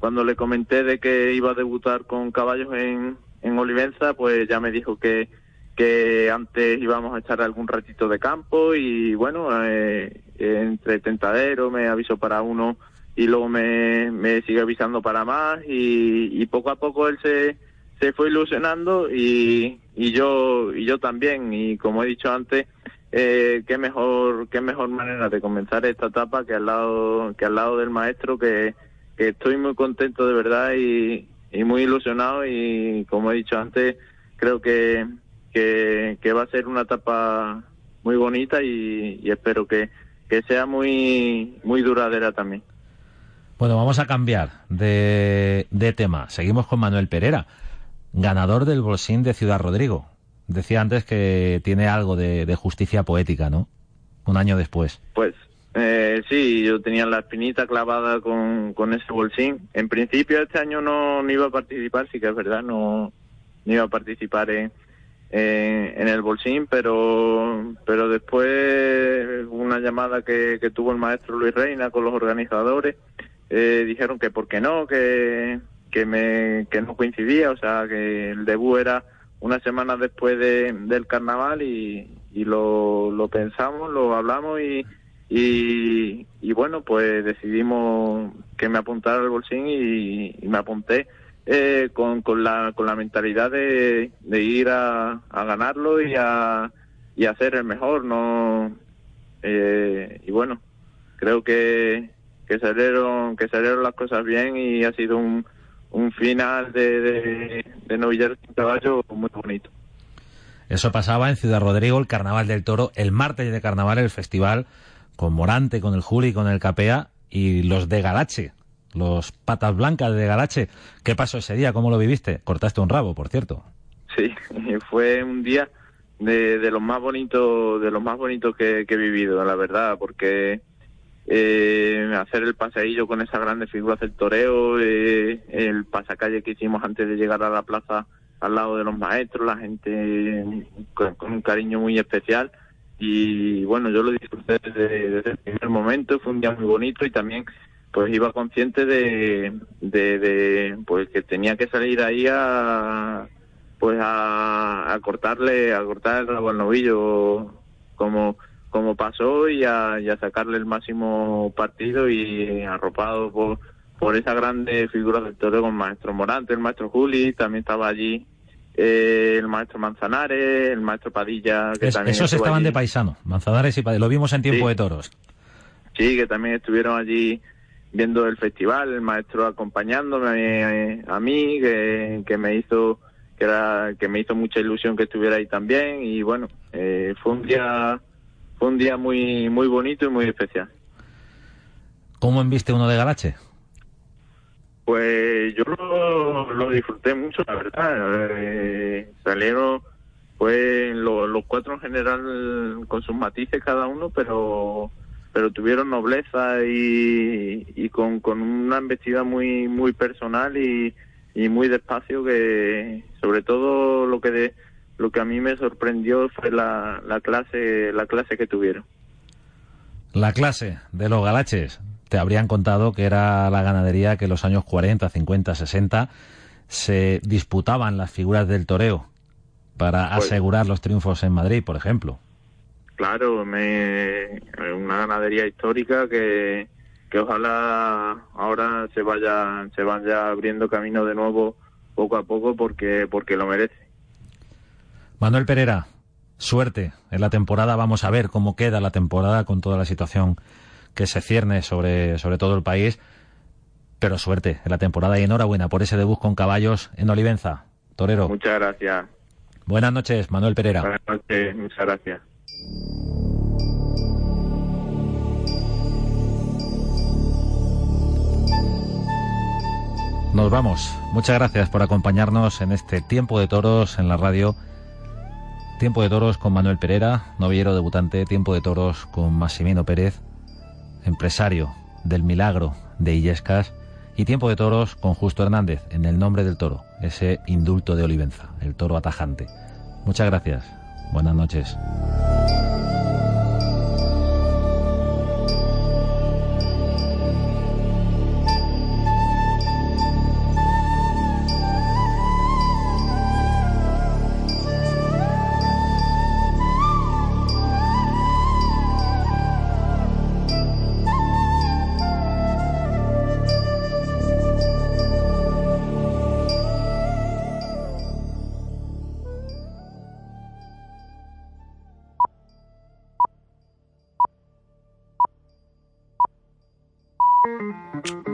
cuando le comenté de que iba a debutar con caballos en, en Olivenza, pues ya me dijo que, que antes íbamos a echar algún ratito de campo y bueno, eh, entre tentadero me avisó para uno y luego me, me sigue avisando para más y, y poco a poco él se, se fue ilusionando y, y yo y yo también. Y como he dicho antes eh, qué mejor qué mejor manera de comenzar esta etapa que al lado que al lado del maestro que, que estoy muy contento de verdad y, y muy ilusionado. Y como he dicho antes creo que, que, va a ser una etapa muy bonita y, y espero que, que sea muy muy duradera también Bueno, vamos a cambiar de, de tema. Seguimos con Manuel Pereira, ganador del Bolsín de Ciudad Rodrigo. Decía antes que tiene algo de, justicia poética, ¿no? Un año después. Pues eh, sí, yo tenía la espinita clavada con, con ese bolsín. En principio este año no, iba a participar, sí que es verdad, no, no iba a participar en, en, el bolsín, pero pero después una llamada que tuvo el maestro Luis Reina con los organizadores, eh, dijeron que por qué no, que, que, me, que no coincidía, o sea, que el debut era una semana después de, del carnaval y, y lo, lo pensamos, lo hablamos y, y, y bueno, pues decidimos que me apuntara al bolsín y, me apunté eh, con, con, la, con la mentalidad de, de ir a, a ganarlo y a, y a ser el mejor, no eh, y bueno, creo que, que salieron, que salieron las cosas bien y ha sido un, un final de, de, de novillar sin caballo muy bonito. Eso pasaba en Ciudad Rodrigo, el Carnaval del Toro, el martes de Carnaval, el festival, con Morante, con el Juli, con el Capea y los de Galache, los patas blancas de Galache. ¿Qué pasó ese día? ¿Cómo lo viviste? Cortaste un rabo, por cierto. Sí, fue un día de, de los más bonitos, de los más bonitos que, que he vivido, la verdad, porque eh, hacer el paseillo con esas grandes figuras del toreo, eh, el pasacalle que hicimos antes de llegar a la plaza al lado de los maestros, la gente con, un cariño muy especial. Y bueno, yo lo disfruté desde, el primer momento, fue un día muy bonito y también pues iba consciente de, pues que tenía que salir ahí a pues a, a cortarle a cortar el novillo como como pasó y a, y a sacarle el máximo partido y arropado por por esa grande figura del toro con el maestro Morante, el maestro Juli, también estaba allí eh, el maestro Manzanares, el maestro Padilla, que Es- también esos estaban allí. de paisano, Manzanares y Padilla. Lo vimos en tiempo Sí. de toros. Sí, que también estuvieron allí viendo el festival, el maestro acompañándome eh, a mí, que, que me hizo que era que me hizo mucha ilusión que estuviera ahí también y bueno, eh, fue un día fue un día muy muy bonito y muy especial. ¿Cómo enviste uno de Galache? Pues yo lo, lo disfruté mucho, la verdad. Eh, salieron, pues lo- los cuatro en general con sus matices cada uno, pero pero tuvieron nobleza y, y con, con una embestida muy muy personal y, y muy despacio que sobre todo lo que de, lo que a mí me sorprendió fue la, la clase la clase que tuvieron. La clase de los Galaches. Te habrían contado que era la ganadería que en los años 40, 50, 60 se disputaban las figuras del toreo para Pues- asegurar los triunfos en Madrid, por ejemplo. Claro, me, una ganadería histórica que, que ojalá ahora se vaya se vaya abriendo camino de nuevo poco a poco porque porque lo merece. Manuel Pereira, suerte en la temporada. Vamos a ver cómo queda la temporada con toda la situación que se cierne sobre, sobre todo el país. Pero suerte en la temporada y enhorabuena por ese debut con caballos en Olivenza. Torero. Muchas gracias. Buenas noches, Manuel Pereira. Buenas noches, muchas gracias. Nos vamos. Muchas gracias por acompañarnos en este tiempo de toros en la radio. Tiempo de toros con Manuel Pereira, novillero debutante. Tiempo de toros con Massimino Pérez, empresario del milagro de Illescas. Y tiempo de toros con Justo Hernández, en el nombre del toro, ese indulto de Olivenza, el toro atajante. Muchas gracias. Buenas noches.